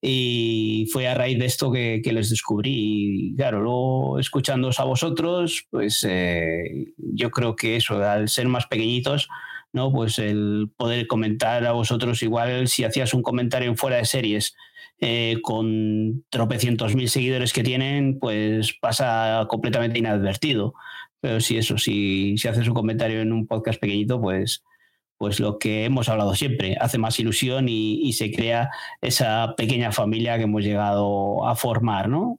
Y fue a raíz de esto que, les descubrí. Y claro, luego escuchándoos a vosotros, pues eh, yo creo que eso, al ser más pequeñitos, ¿no? Pues el poder comentar a vosotros, igual si hacías un comentario en fuera de series, eh, con tropecientos mil seguidores que tienen, pues pasa completamente inadvertido. Pero si eso, si, si haces un comentario en un podcast pequeñito, pues, pues lo que hemos hablado siempre, hace más ilusión y, se crea esa pequeña familia que hemos llegado a formar, ¿no?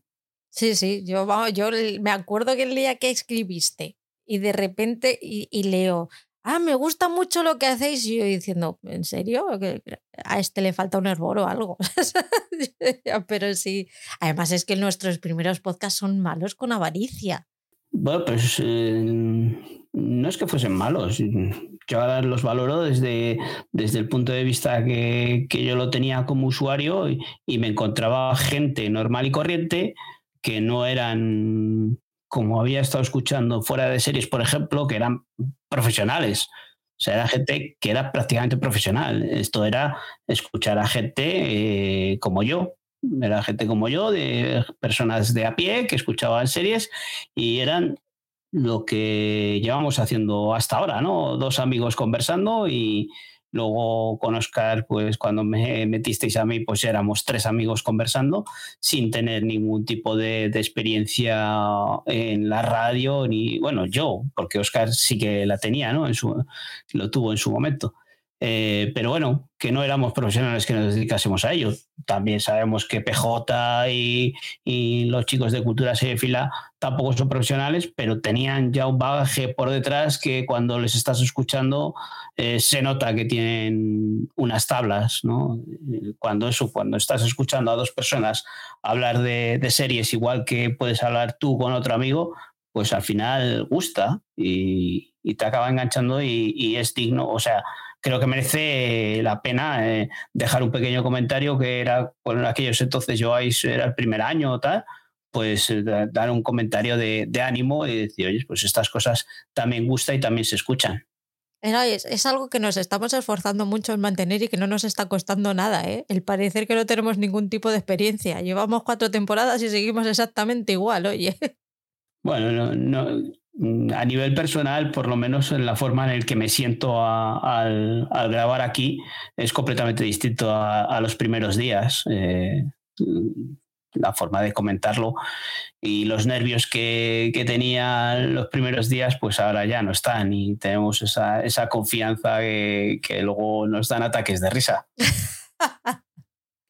Sí, sí, yo, yo me acuerdo que el día que escribiste y de repente y leo, ah, me gusta mucho lo que hacéis. Y yo diciendo, ¿en serio? A este le falta un hervor o algo. *laughs* Pero sí, además es que nuestros primeros podcasts son malos con avaricia. Bueno, pues eh, no es que fuesen malos. Yo ahora los valoro desde, desde el punto de vista que, que yo lo tenía como usuario y me encontraba gente normal y corriente que no eran como había estado escuchando fuera de series, por ejemplo, que eran profesionales. O sea, era gente que era prácticamente profesional. Esto era escuchar a gente eh, como yo. Era gente como yo, de personas de a pie que escuchaban series y eran lo que llevamos haciendo hasta ahora, ¿no? Dos amigos conversando y, Luego con Oscar, pues cuando me metisteis a mí, pues éramos tres amigos conversando sin tener ningún tipo de, experiencia en la radio, ni, bueno, yo, porque Oscar sí que la tenía, ¿no? En su, lo tuvo en su momento. Eh, pero bueno, que no éramos profesionales que nos dedicásemos a ello. También sabemos que PJ y, y los chicos de cultura fila tampoco son profesionales, pero tenían ya un bagaje por detrás que cuando les estás escuchando eh, se nota que tienen unas tablas, ¿no? Cuando eso, cuando estás escuchando a dos personas hablar de, series igual que puedes hablar tú con otro amigo, pues al final gusta y, y te acaba enganchando y, y es digno, o sea, creo que merece la pena eh, dejar un pequeño comentario que era, por aquellos entonces yo era el primer año o tal, pues eh, dar un comentario de, ánimo y decir, oye, pues estas cosas también gustan y también se escuchan. Es, es, algo que nos estamos esforzando mucho en mantener y que no nos está costando nada, ¿eh? El parecer que no tenemos ningún tipo de experiencia. Llevamos cuatro temporadas y seguimos exactamente igual, oye. Bueno, no, a nivel personal, por lo menos en la forma en la que me siento al, grabar aquí, es completamente distinto a, los primeros días. Eh, la forma de comentarlo y los nervios que, tenía los primeros días, pues ahora ya no están y tenemos esa, confianza que, luego nos dan ataques de risa. *laughs*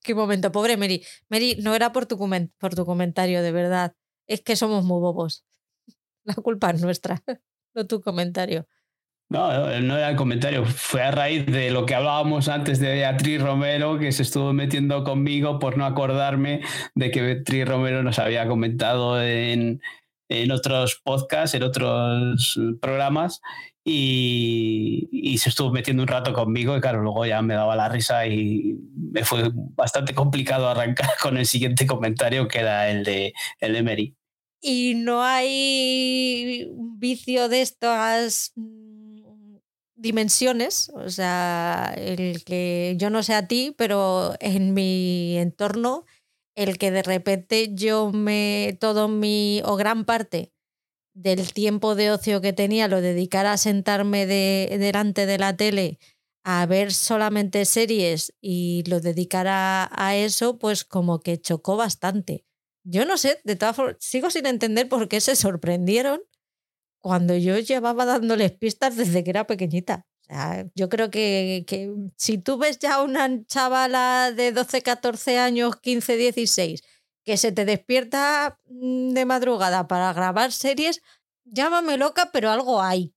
Qué momento, pobre Mary. Mary, no era por tu comentario, de verdad. Es que somos muy bobos. *laughs* La culpa es nuestra, *laughs* no tu comentario. No, no era el comentario, fue a raíz de lo que hablábamos antes de Beatriz Romero, que se estuvo metiendo conmigo por no acordarme de que Beatriz Romero nos había comentado en, otros podcasts, en otros programas, y, se estuvo metiendo un rato conmigo y claro, luego ya me daba la risa y me fue bastante complicado arrancar *laughs* con el siguiente comentario que era el de, el de Mary. Y no hay vicio de estas dimensiones, o sea, el que yo no sé a ti, pero en mi entorno, el que de repente yo me, todo mi, o gran parte del tiempo de ocio que tenía lo dedicara a sentarme de, delante de la tele a ver solamente series y lo dedicara a eso, pues como que chocó bastante. Yo no sé, de todas formas, sigo sin entender por qué se sorprendieron cuando yo llevaba dándoles pistas desde que era pequeñita. O sea, yo creo que, que, si tú ves ya una chavala de 12, 14 años, 15, 16, que se te despierta mm, de madrugada para grabar series, llámame loca, pero algo hay.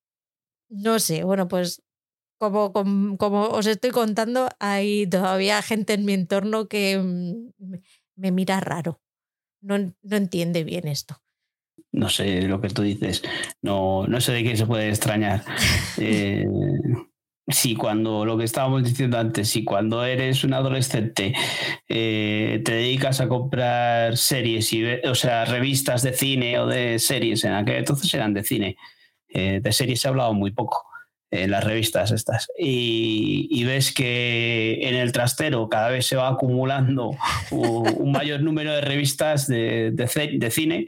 No sé, bueno, pues como, como, como os estoy contando, hay todavía gente en mi entorno que mm, me mira raro. No, no entiende bien esto. No sé lo que tú dices, no, no sé de qué se puede extrañar. *laughs* Eh, si cuando lo que estábamos diciendo antes, si cuando eres un adolescente eh, te dedicas a comprar series, y, o sea, revistas de cine o de series, en aquel entonces eran de cine, eh, de series se ha hablado muy poco en las revistas estas, y, ves que en el trastero cada vez se va acumulando un, mayor número de revistas de, de cine,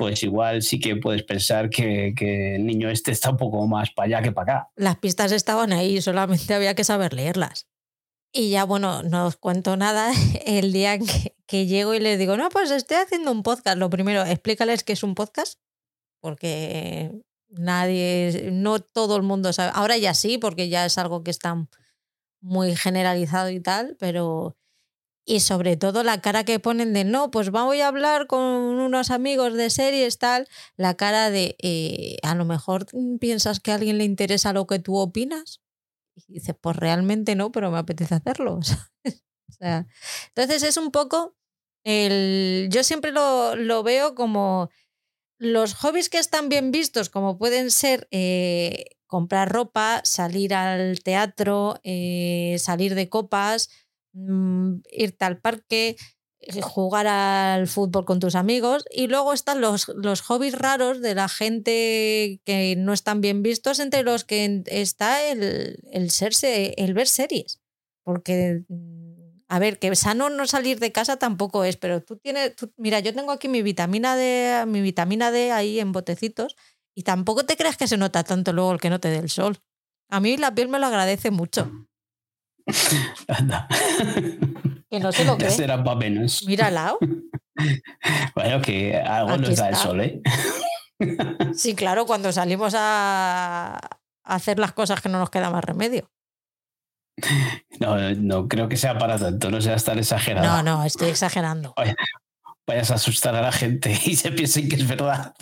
pues igual sí que puedes pensar que, el niño este está un poco más para allá que para acá. Las pistas estaban ahí, solamente había que saber leerlas. Y ya, bueno, no os cuento nada. *laughs* El día que, llego y les digo, no, pues estoy haciendo un podcast. Lo primero, explícales qué es un podcast, porque nadie, no todo el mundo sabe. Ahora ya sí, porque ya es algo que está muy generalizado y tal, pero y sobre todo la cara que ponen de no, pues voy a hablar con unos amigos de series, tal, la cara de eh, a lo mejor piensas que a alguien le interesa lo que tú opinas. Y dices, pues realmente no, pero me apetece hacerlo. *laughs* *laughs* entonces es un poco el. Yo siempre lo, lo veo como los hobbies que están bien vistos, como pueden ser eh, comprar ropa, salir al teatro, eh, salir de copas Mm, irte al parque, eh, jugar al fútbol con tus amigos y luego están los, los hobbies raros de la gente que no están bien vistos, entre los que está el, el, serse, el ver series. Porque, mm, a ver, que sano no salir de casa tampoco es, pero tú tienes, mira, yo tengo aquí mi vitamina D, mi vitamina D ahí en botecitos y tampoco te creas que se nota tanto luego el que no te dé el sol. A mí la piel me lo agradece mucho. *laughs* Anda. Que no se lo cree. Será para menos. Mírala. *laughs* bueno, que algo nos da el sol, ¿eh? sí, claro, cuando salimos a hacer las cosas que no nos queda más remedio. *laughs* No, no creo que sea para tanto, no sea tan exagerado. No, no, estoy exagerando. vayas a asustar a la gente *laughs* y se piensen que es verdad.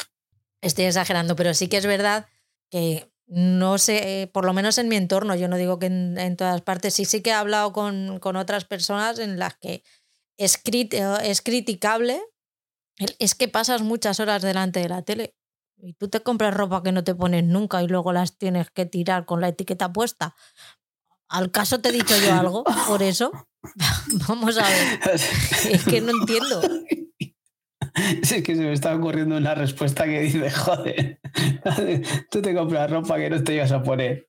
Estoy exagerando, pero sí que es verdad que no sé, por lo menos en mi entorno, yo no digo que en, todas partes, sí, sí que he hablado con, otras personas en las que es, es criticable, es que pasas muchas horas delante de la tele y tú te compras ropa que no te pones nunca y luego las tienes que tirar con la etiqueta puesta. ¿Al caso te he dicho yo algo por eso? *laughs* Vamos a ver. *laughs* Es que no entiendo. Es que se me está ocurriendo una respuesta que dice, joder, *laughs* tú te compras ropa que no te ibas a poner.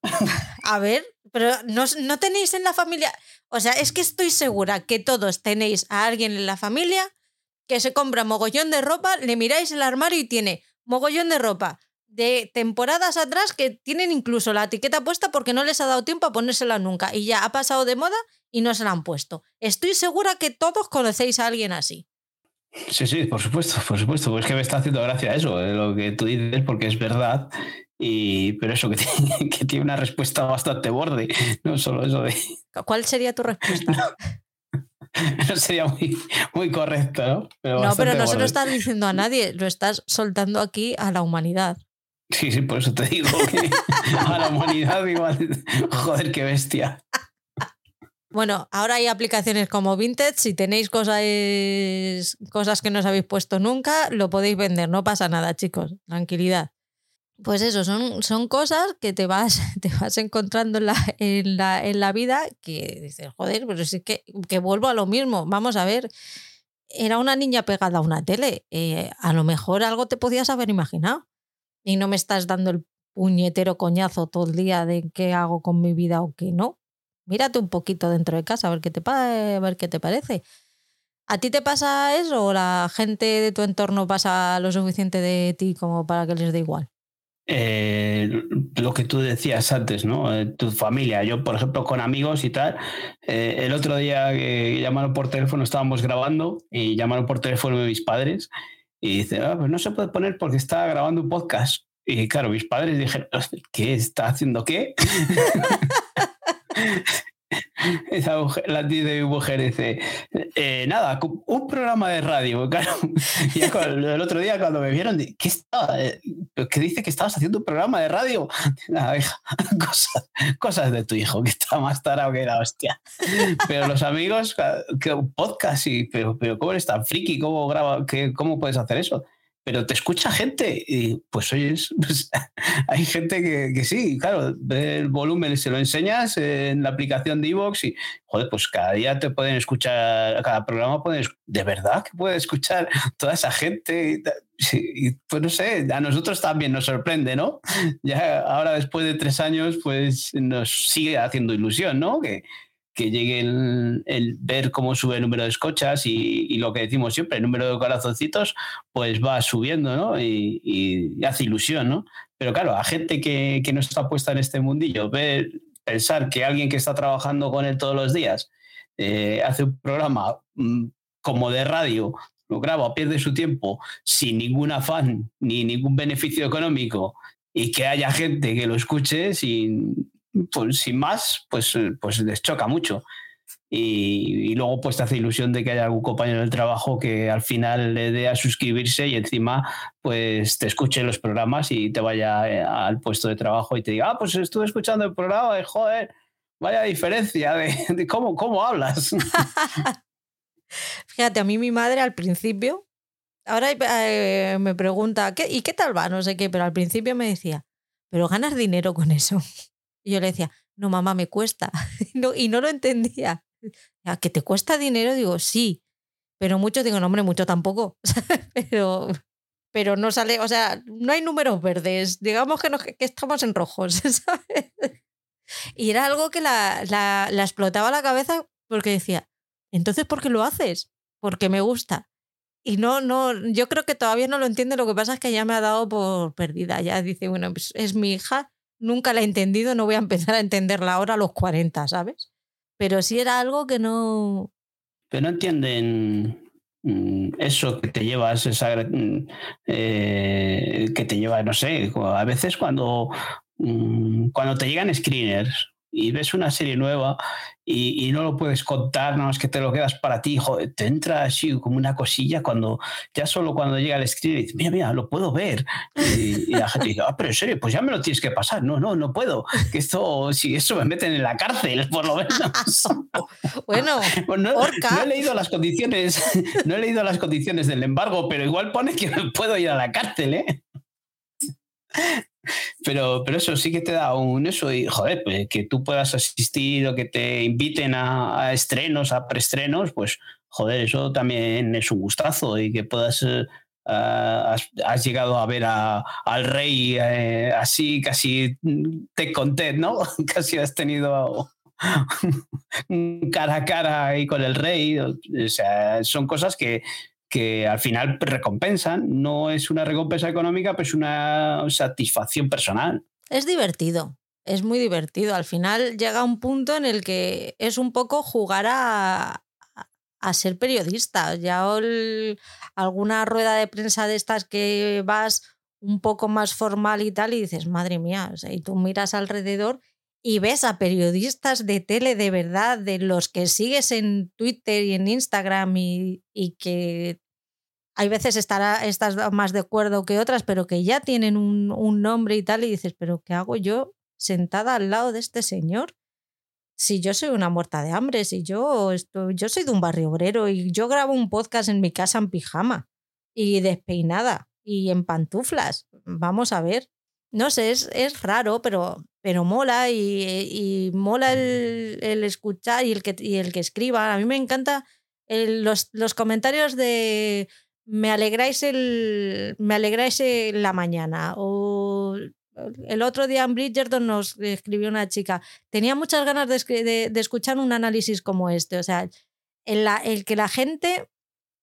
A ver, pero no, no tenéis en la familia, o sea, es que estoy segura que todos tenéis a alguien en la familia que se compra mogollón de ropa, le miráis el armario y tiene mogollón de ropa, de temporadas atrás que tienen incluso la etiqueta puesta porque no les ha dado tiempo a ponérsela nunca y ya ha pasado de moda y no se la han puesto. Estoy segura que todos conocéis a alguien así. Sí, sí, por supuesto, por supuesto. Pues que me está haciendo gracia eso, eh, lo que tú dices, porque es verdad. Y, pero eso, que *laughs* tiene, que tiene una respuesta bastante borde, no solo eso de. ¿Cuál sería tu respuesta? *laughs* No, sería muy, muy correcto, ¿no? no, pero no se lo estás diciendo a nadie, lo estás soltando aquí a la humanidad. Sí, sí, por eso te digo que a la humanidad igual, joder, qué bestia. Bueno, ahora hay aplicaciones como Vinted. Si tenéis cosas, cosas que no os habéis puesto nunca, lo podéis vender. No pasa nada, chicos. Tranquilidad. Pues eso, son, son cosas que te vas, *laughs* te vas encontrando en la, en, la, en la vida que dices, joder, pero es que, que vuelvo a lo mismo. Vamos a ver, era una niña pegada a una tele. Eh, a lo mejor algo te podías haber imaginado. Y no me estás dando el puñetero coñazo todo el día de qué hago con mi vida o qué no mírate un poquito dentro de casa a ver qué te, a ver qué te parece. ¿A ti te pasa eso o la gente de tu entorno pasa lo suficiente de ti como para que les dé igual? Eh, lo que tú decías antes, ¿no? Eh, tu familia. Yo, por ejemplo, con amigos y tal, eh, el otro día llamaron por teléfono, estábamos grabando y llamaron por teléfono mis padres y dice, ah, pues no se puede poner porque está grabando un podcast. Y claro, mis padres dijeron, ¿qué está haciendo qué? *laughs* *laughs* Esa la de dice, eh, nada, un programa de radio. *laughs* Claro, el otro día cuando me vieron, ¿qué, estaba, eh, ¿qué dice que estabas haciendo un programa de radio? *laughs* Cosas, cosas de tu hijo, que está más tarado que la hostia. Pero los amigos, que podcast, y, pero, pero ¿cómo eres tan friki? ¿Cómo, graba, qué, ¿Cómo puedes hacer eso? Pero te escucha gente y pues oyes, pues, *laughs* hay gente que, que, sí, claro, ve el volumen, se lo enseñas en la aplicación de Evox y, joder, pues cada día te pueden escuchar, cada programa puedes, de verdad que puede escuchar toda esa gente. Y, pues no sé, a nosotros también nos sorprende, ¿no? Ya ahora después de tres años, pues nos sigue haciendo ilusión, ¿no? Que, que llegue el, ver cómo sube el número de escuchas y, lo que decimos siempre, el número de corazoncitos, pues va subiendo, ¿no? Y, hace ilusión, ¿no? Pero claro, a gente que, que, no está puesta en este mundillo, pensar que alguien que está trabajando con él todos los días eh, hace un programa mm, como de radio, lo graba, pierde su tiempo sin ningún afán ni ningún beneficio económico y que haya gente que lo escuche sin pues sin más, pues, pues les choca mucho. Y, luego pues te hace ilusión de que haya algún compañero del trabajo que al final le dé a suscribirse y encima pues te escuche los programas y te vaya eh, al puesto de trabajo y te diga, ah, pues estuve escuchando el programa y joder, vaya diferencia de, *laughs* cómo, cómo hablas. *laughs* Fíjate, a mí mi madre al principio, ahora eh, me pregunta, ¿qué, ¿y qué tal va? No sé qué, pero al principio me decía, pero ganas dinero con eso. Y yo le decía, no, mamá, me cuesta. *laughs* y no lo entendía. ¿A que te cuesta dinero? Digo, sí. Pero mucho, digo, no, hombre, mucho tampoco. *laughs* pero, pero no sale, o sea, no hay números verdes. Digamos que, que estamos en rojos, *laughs* ¿sabes? Y era algo que la, la, la explotaba la cabeza porque decía, entonces, ¿por qué lo haces? Porque me gusta. Y no, no, yo creo que todavía no lo entiende. Lo que pasa es que ya me ha dado por perdida. Ya dice, bueno, pues es mi hija, nunca la he entendido, no voy a empezar a entenderla ahora a los 40, ¿sabes? Pero sí era algo que no... Pero no entienden mm, eso que te llevas, esa, mm, eh, que te lleva, no sé, a veces cuando, mm, cuando te llegan screeners y ves una serie nueva y, no lo puedes contar, no es que te lo quedas para ti, joder, te entra así como una cosilla cuando ya solo cuando llega el screen y dices, mira, mira, lo puedo ver. Y, la gente dice, ah, pero en serio, pues ya me lo tienes que pasar. No, no, no puedo. Que esto, si eso me meten en la cárcel, por lo menos. *laughs* bueno, *laughs* pues no, he leído las condiciones, *laughs* no he leído las condiciones del embargo, pero igual pone que puedo ir a la cárcel, ¿eh? Pero, pero eso sí que te da un eso y, joder, pues, que tú puedas asistir o que te inviten a, estrenos, a preestrenos, pues, joder, eso también es un gustazo y que puedas... Eh, has, llegado a ver al rey eh, así, casi te conté, ¿no? *laughs* casi has tenido *laughs* cara a cara ahí con el rey. O sea, son cosas que, que al final recompensan. No es una recompensa económica, pero es una satisfacción personal. Es divertido, es muy divertido. Al final llega un punto en el que es un poco jugar a, a ser periodista. Ya alguna rueda de prensa de estas que vas un poco más formal y tal y dices, madre mía, y tú miras alrededor y ves a periodistas de tele de verdad, de los que sigues en Twitter y en Instagram y, que hay veces estará, estás más de acuerdo que otras, pero que ya tienen un, un nombre y tal y dices, pero ¿qué hago yo sentada al lado de este señor? si yo soy una muerta de hambre, si yo estoy, yo soy de un barrio obrero y yo grabo un podcast en mi casa en pijama y despeinada y en pantuflas, vamos a ver. No sé, es, es raro, pero, pero mola y, mola el, escuchar y el, que, y el que escriba. A mí me encanta los, los comentarios de me alegráis el me alegráis la mañana o el otro día en Bridgerton nos escribió una chica, tenía muchas ganas de, escuchar un análisis como este, o sea, el, el, que la gente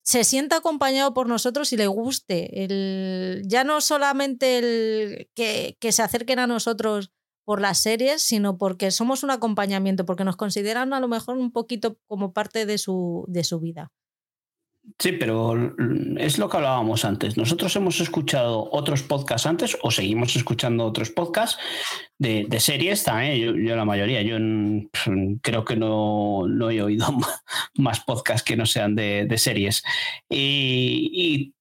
se sienta acompañado por nosotros y le guste, el, ya no solamente el que, que se acerquen a nosotros por las series, sino porque somos un acompañamiento, porque nos consideran a lo mejor un poquito como parte de su, de su vida. Sí, pero es lo que hablábamos antes. Nosotros hemos escuchado otros podcasts antes o seguimos escuchando otros podcasts de, series también. Yo, la mayoría, yo creo que no, no, he oído *laughs* más podcasts que no sean de, series. y,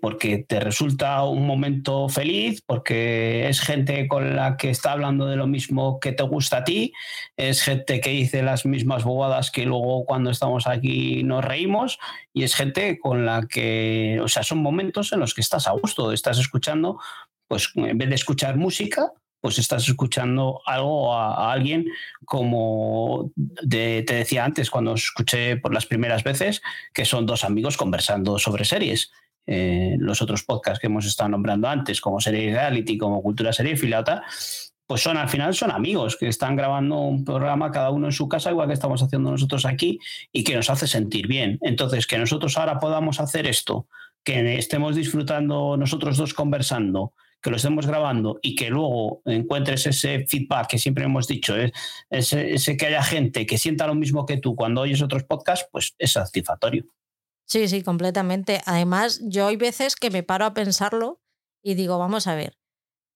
porque te resulta un momento feliz, porque es gente con la que está hablando de lo mismo que te gusta a ti, es gente que dice las mismas bobadas que luego cuando estamos aquí nos reímos y es gente con la que, o sea, son momentos en los que estás a gusto, estás escuchando, pues en vez de escuchar música, pues estás escuchando algo a, alguien como te decía antes cuando escuché por las primeras veces, que son dos amigos conversando sobre series eh, los otros podcasts que hemos estado nombrando antes, como Serie Reality, como Cultura Serie Filata, pues son al final son amigos que están grabando un programa cada uno en su casa, igual que estamos haciendo nosotros aquí, y que nos hace sentir bien. Entonces, que nosotros ahora podamos hacer esto, que estemos disfrutando nosotros dos conversando, que lo estemos grabando y que luego encuentres ese feedback que siempre hemos dicho, ¿eh? ese, ese que haya gente que sienta lo mismo que tú cuando oyes otros podcasts, pues es satisfactorio. Sí, sí, completamente. Además, yo hay veces que me paro a pensarlo y digo, vamos a ver,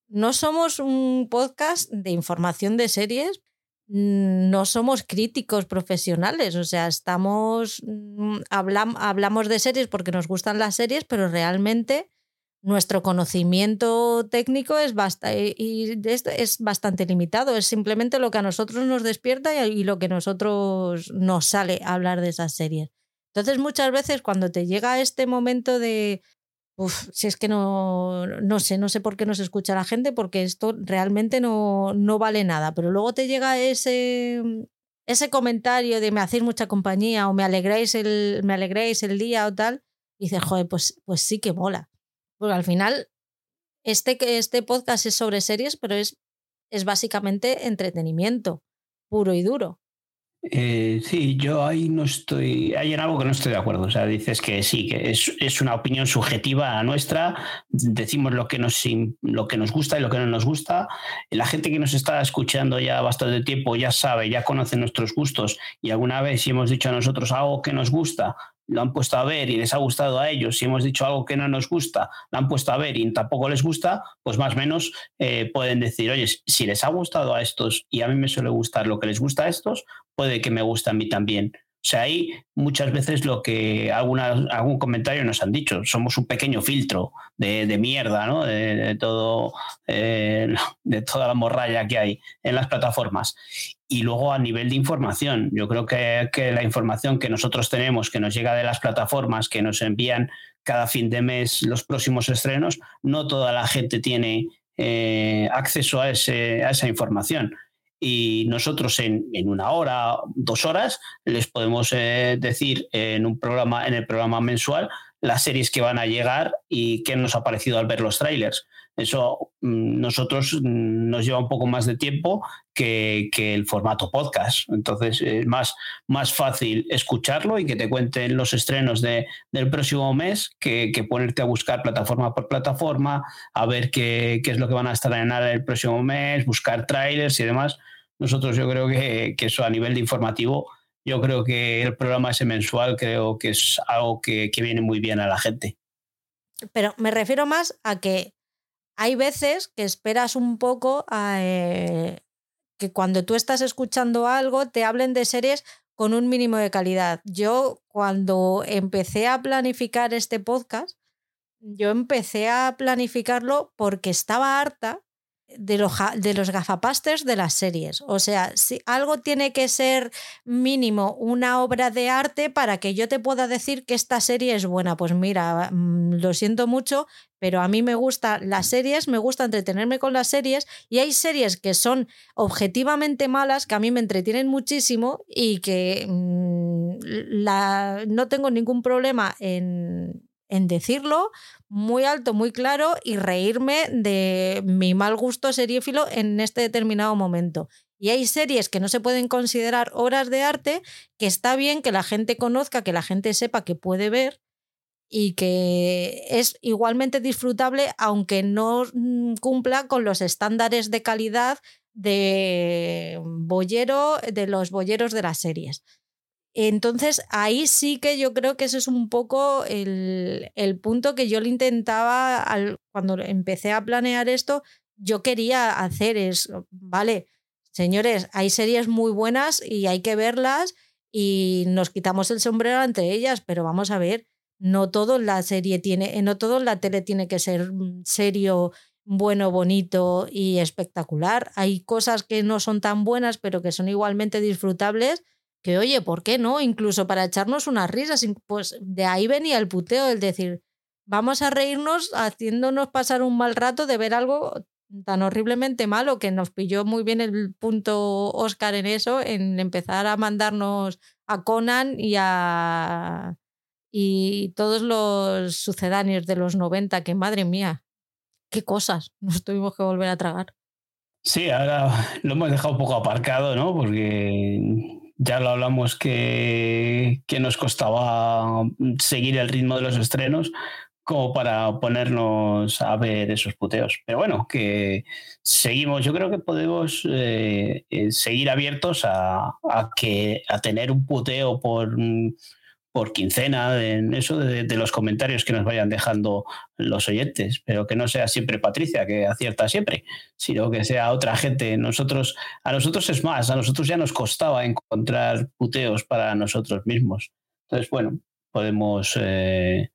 no somos un podcast de información de series, mm, no somos críticos profesionales, o sea, estamos, mm, hablamos de series porque nos gustan las series, pero realmente nuestro conocimiento técnico es, y es bastante limitado, es simplemente lo que a nosotros nos despierta y lo que a nosotros nos sale hablar de esas series. Entonces muchas veces cuando te llega este momento de, uff, si es que no, no sé, no sé por qué no se escucha la gente, porque esto realmente no, no vale nada, pero luego te llega ese, ese comentario de me hacéis mucha compañía o me alegráis el, me alegráis el día o tal, y dices, joder, pues, pues sí que mola. Porque al final, este, este podcast es sobre series, pero es, es básicamente entretenimiento puro y duro. Eh, sí, yo ahí no estoy, hay en algo que no estoy de acuerdo. O sea, dices que sí, que es, una opinión subjetiva a nuestra, decimos lo que, nos, lo que nos gusta y lo que no nos gusta. La gente que nos está escuchando ya bastante tiempo ya sabe, ya conoce nuestros gustos y alguna vez si hemos dicho a nosotros algo que nos gusta, lo han puesto a ver y les ha gustado a ellos, si hemos dicho algo que no nos gusta, lo han puesto a ver y tampoco les gusta, pues más o menos eh, pueden decir, oye, si les ha gustado a estos y a mí me suele gustar lo que les gusta a estos, puede que me guste a mí también. O sea, ahí muchas veces lo que alguna, algún comentario nos han dicho, somos un pequeño filtro de, mierda, ¿no? De, todo, eh, *laughs* de toda la morralla que hay en las plataformas. Y luego a nivel de información, yo creo que, que, la información que nosotros tenemos, que nos llega de las plataformas, que nos envían cada fin de mes los próximos estrenos, no toda la gente tiene eh, acceso a, ese, a esa información y nosotros en, una hora, dos horas, les podemos eh, decir en un programa, en el programa mensual, las series que van a llegar y qué nos ha parecido al ver los trailers. Eso mm, nosotros mm, nos lleva un poco más de tiempo que, el formato podcast. Entonces es más, más fácil escucharlo y que te cuenten los estrenos de, del próximo mes que, ponerte a buscar plataforma por plataforma, a ver qué, qué es lo que van a estrenar el próximo mes, buscar trailers y demás. Nosotros yo creo que, que eso a nivel de informativo yo creo que el programa ese mensual creo que es algo que, viene muy bien a la gente. Pero me refiero más a que hay veces que esperas un poco a eh, que cuando tú estás escuchando algo te hablen de series con un mínimo de calidad. Yo cuando empecé a planificar este podcast, yo empecé a planificarlo porque estaba harta de, los, de los gafapasters de las series. O sea, si algo tiene que ser mínimo una obra de arte para que yo te pueda decir que esta serie es buena. Pues mira, mm, lo siento mucho, pero a mí me gustan las series, me gusta entretenerme con las series y hay series que son objetivamente malas, que a mí me entretienen muchísimo y que mm, la, no tengo ningún problema en, en decirlo muy alto, muy claro y reírme de mi mal gusto seriéfilo en este determinado momento. Y hay series que no se pueden considerar obras de arte, que está bien que la gente conozca, que la gente sepa que puede ver y que es igualmente disfrutable aunque no mm, cumpla con los estándares de calidad de de los bolleros de las series. Entonces, ahí sí que yo creo que ese es un poco el, punto que yo le intentaba cuando empecé a planear esto, yo quería hacer es, vale, señores, hay series muy buenas y hay que verlas y nos quitamos el sombrero ante ellas, pero vamos a ver, no todo la serie tiene, no todo la tele tiene que ser mm, serio, bueno, bonito y espectacular. Hay cosas que no son tan buenas, pero que son igualmente disfrutables que oye, ¿por qué no? Incluso para echarnos unas risas, pues de ahí venía el puteo, el decir, vamos a reírnos haciéndonos pasar un mal rato de ver algo tan horriblemente malo que nos pilló muy bien el punto Oscar en eso, en empezar a mandarnos a Conan y a y todos los sucedáneos de los 90, que madre mía, qué cosas *laughs* nos tuvimos que volver a tragar. Sí, ahora lo hemos dejado un poco aparcado, ¿no? Porque ya lo hablamos que, que, nos costaba seguir el ritmo de los estrenos como para ponernos a ver esos puteos. Pero bueno, que seguimos, yo creo que podemos eh, eh, seguir abiertos a, a, que, a tener un puteo por por quincena, en eso de, los comentarios que nos vayan dejando los oyentes, pero que no sea siempre Patricia, que acierta siempre, sino que sea otra gente. Nosotros, a nosotros es más, a nosotros ya nos costaba encontrar puteos para nosotros mismos. Entonces, bueno, podemos eh,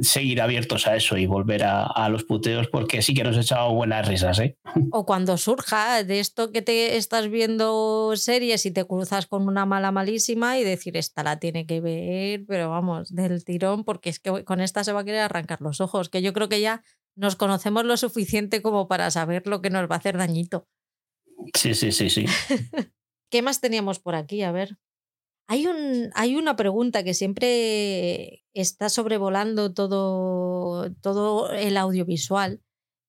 seguir abiertos a eso y volver a, los puteos porque sí que nos echado buenas risas. ¿eh? *laughs* O cuando surja de esto que te estás viendo series y te cruzas con una mala malísima y decir, esta la tiene que ver, pero vamos, del tirón, porque es que con esta se va a querer arrancar los ojos, que yo creo que ya nos conocemos lo suficiente como para saber lo que nos va a hacer dañito. Sí, sí, sí, sí. *laughs* ¿Qué más teníamos por aquí? A ver. Hay, un, hay una pregunta que siempre está sobrevolando todo, todo el audiovisual,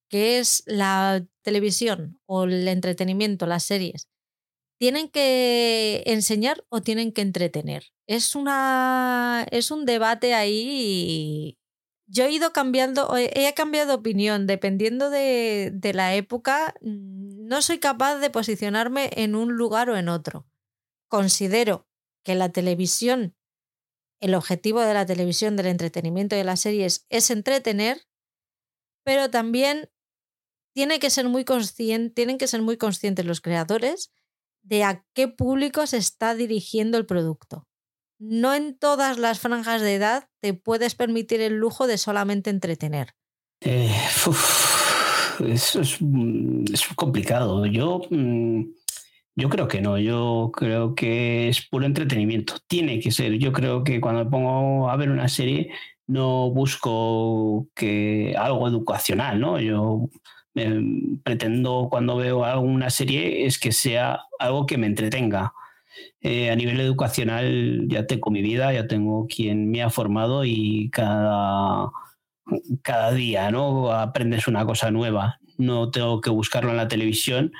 que es la televisión o el entretenimiento, las series. ¿Tienen que enseñar o tienen que entretener? Es, una, es un debate ahí. Yo he ido cambiando, he cambiado opinión dependiendo de, de la época. No soy capaz de posicionarme en un lugar o en otro. Considero que la televisión, el objetivo de la televisión, del entretenimiento de las series es entretener, pero también tiene que ser muy tienen que ser muy conscientes los creadores de a qué público se está dirigiendo el producto. No en todas las franjas de edad te puedes permitir el lujo de solamente entretener. Eh, eso es, mm, es, complicado. Yo mm, yo creo que no, yo creo que es puro entretenimiento. Tiene que ser. Yo creo que cuando pongo a ver una serie no busco que algo educacional, ¿no? Yo pretendo cuando veo alguna serie es que sea algo que me entretenga. Eh, a nivel educacional ya tengo mi vida, ya tengo quien me ha formado y cada cada día, ¿no? Aprendes una cosa nueva. No tengo que buscarlo en la televisión,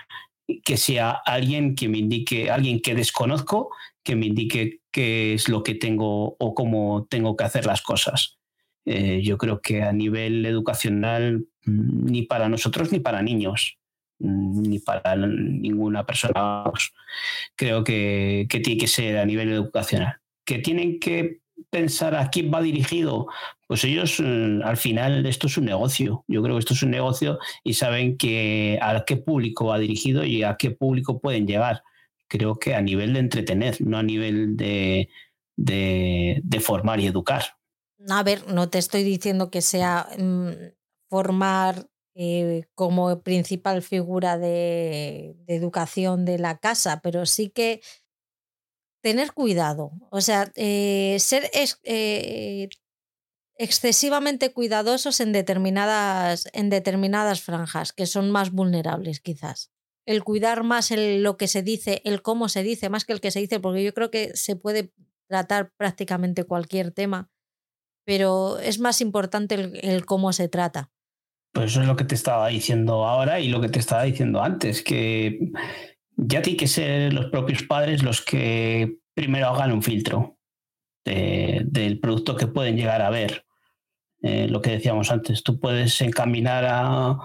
que sea alguien que me indique, alguien que desconozco, que me indique qué es lo que tengo o cómo tengo que hacer las cosas. Eh, yo creo que a nivel educacional, mm, ni para nosotros ni para niños, mm, ni para ninguna persona, creo que, que tiene que ser a nivel educacional. Que tienen que pensar a quién va dirigido, pues ellos mm, al final esto es un negocio. Yo creo que esto es un negocio y saben que a qué público va dirigido y a qué público pueden llegar. Creo que a nivel de entretener, no a nivel de, de, formar y educar. A ver, no te estoy diciendo que sea mm, formar eh, como principal figura de, educación de la casa, pero sí que tener cuidado. O sea, eh, ser eh, excesivamente cuidadosos en determinadas, en determinadas franjas, que son más vulnerables quizás. El cuidar más el, lo que se dice, el cómo se dice, más que el que se dice, porque yo creo que se puede tratar prácticamente cualquier tema, pero es más importante el, cómo se trata. Pues eso es lo que te estaba diciendo ahora y lo que te estaba diciendo antes, que ya tiene que ser los propios padres los que primero hagan un filtro del producto que pueden llegar a ver. Eh, lo que decíamos antes, tú puedes encaminar a,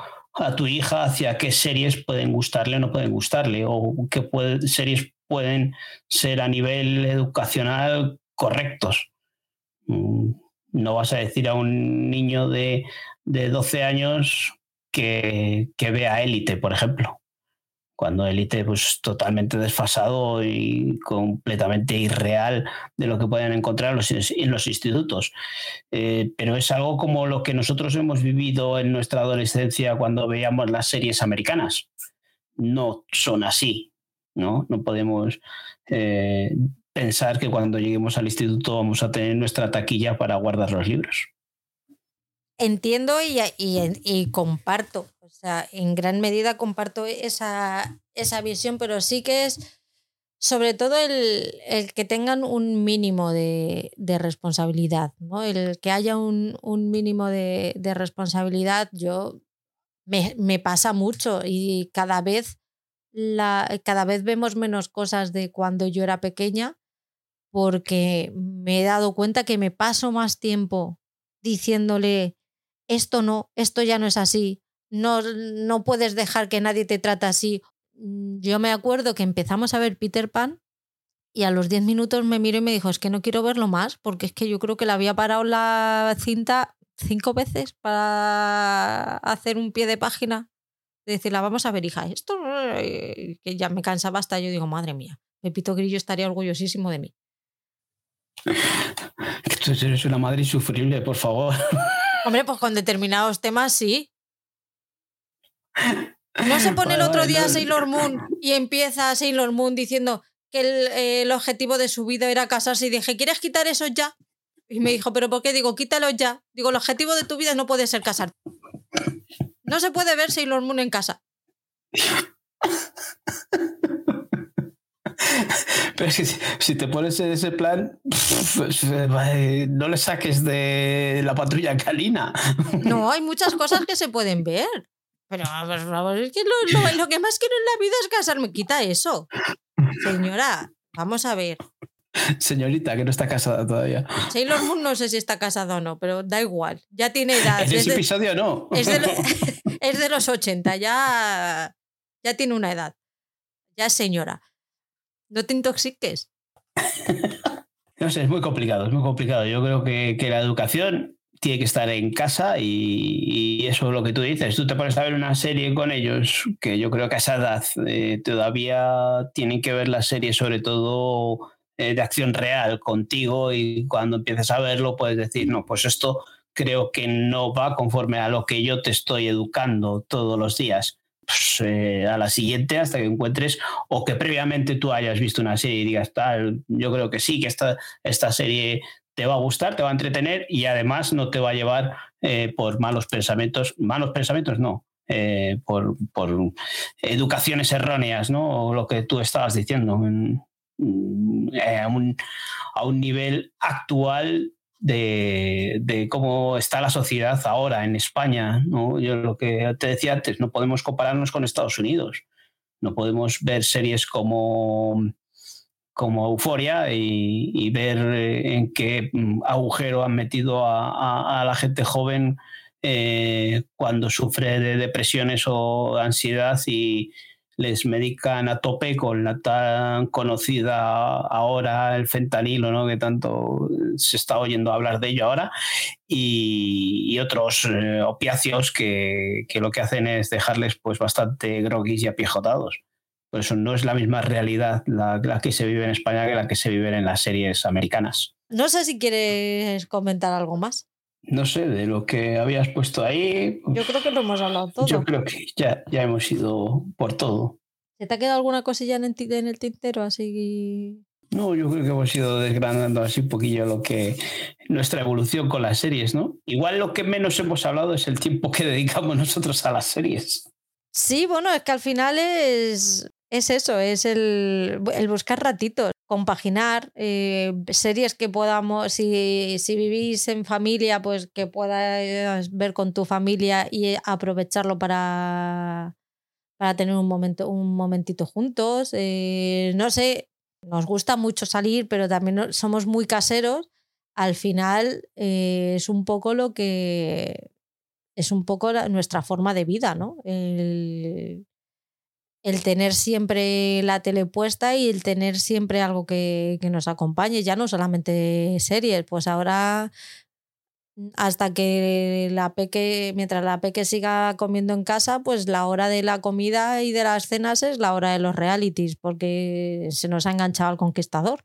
tu hija hacia qué series pueden gustarle o no pueden gustarle, o qué series pueden ser a nivel educacional correctos. Mm, no vas a decir a un niño de, de 12 años que, que vea élite, por ejemplo cuando élite pues totalmente desfasado y completamente irreal de lo que pueden encontrar en los institutos. Eh, pero es algo como lo que nosotros hemos vivido en nuestra adolescencia cuando veíamos las series americanas. No son así, ¿no? No podemos eh, pensar que cuando lleguemos al instituto vamos a tener nuestra taquilla para guardar los libros. Entiendo y comparto o sea, en gran medida comparto esa, esa visión, pero sí que es sobre todo el, el que tengan un mínimo de, de responsabilidad, ¿no? El que haya un, un mínimo de, de, responsabilidad, yo me, me, pasa mucho y cada vez, la, cada vez vemos menos cosas de cuando yo era pequeña porque me he dado cuenta que me paso más tiempo diciéndole esto no, esto ya no es así, no, no puedes dejar que nadie te trate así. Mm, yo me acuerdo que empezamos a ver Peter Pan y a los 10 minutos me miró y me dijo, es que no quiero verlo más, porque es que yo creo que le había parado la cinta cinco veces para hacer un pie de página. De decirle, vamos a ver, hija, esto que ya me cansaba hasta yo digo, madre mía, Pepito Grillo estaría orgullosísimo de mí. *laughs* Tú eres una madre insufrible, por favor. Hombre, pues con determinados temas sí. No se *laughs* pone el otro día Sailor Moon y empieza Sailor Moon diciendo que eh, el, objetivo de su vida era casarse y dije, ¿quieres quitar eso ya? Y me dijo, ¿pero por qué? Digo, quítalo ya. Digo, el objetivo de tu vida no puede ser casarte. No se puede ver Sailor Moon en casa. Pero si, si, te pones en ese plan, pues, eh, no le saques de la patrulla calina. No, hay muchas cosas que se pueden ver. Pero, por favor, es que lo, que más quiero en la vida es casarme. Quita eso. Señora, vamos a ver. Señorita, que no está casada todavía. Sailor Moon no sé si está casada o no, pero da igual. Ya tiene *laughs* edad. En ese episodio no. Es de, *laughs* *laughs* es de, los 80, ya, ya tiene una edad. Ya es señora. No te intoxiques. No sé, es muy complicado, es muy complicado. Yo creo que, que la educación tiene que estar en casa y, eso es lo que tú dices. Tú te pones a ver una serie con ellos, que yo creo que a esa edad eh, todavía tienen que ver la serie sobre todo eh, de acción real contigo y cuando empieces a verlo puedes decir, no, pues esto creo que no va conforme a lo que yo te estoy educando todos los días. Pues, eh, a la siguiente hasta que encuentres o que previamente tú hayas visto una serie y digas tal, yo creo que sí, que esta, esta serie te va a gustar, te va a entretener y además no te va a llevar eh, por malos pensamientos, malos pensamientos no, eh, por, educaciones erróneas, ¿no? Lo que tú estabas diciendo. Eh, a, un, nivel actual de, cómo está la sociedad ahora en España. ¿no? Yo lo que te decía antes, no podemos compararnos con Estados Unidos. No podemos ver series como, como Euforia y, ver eh, en qué mm, agujero han metido a, la gente joven eh, cuando sufre de depresiones o ansiedad y, les medican a tope con la tan conocida ahora el fentanilo, ¿no? que tanto se está oyendo hablar de ello ahora, y, otros eh, opiáceos que, lo que hacen es dejarles pues bastante groguis y apiejotados. Por eso no es la misma realidad la, la que se vive en España que la que se vive en las series americanas. No sé si quieres comentar algo más no sé, de lo que habías puesto ahí. Yo creo que lo hemos hablado todo. Yo creo que ya, ya hemos ido por todo. ¿Se te ha quedado alguna cosilla en el, en el tintero así? No, yo creo que hemos ido desgranando así un poquillo lo que nuestra evolución con las series, ¿no? Igual lo que menos hemos hablado es el tiempo que dedicamos nosotros a las series. Sí, bueno, es que al final es, es eso, es el, el buscar ratitos compaginar eh, series que podamos, si, si, vivís en familia, pues que puedas ver con tu familia y aprovecharlo para, para tener un, momento, un momentito juntos. Eh, no sé, nos gusta mucho salir, pero también somos muy caseros. Al final eh, es un poco lo que es un poco nuestra forma de vida, ¿no? El, el tener siempre la tele puesta y el tener siempre algo que, nos acompañe, ya no solamente series, pues ahora hasta que la peque, mientras la peque siga comiendo en casa, pues la hora de la comida y de las cenas es la hora de los realities, porque se nos ha enganchado el conquistador.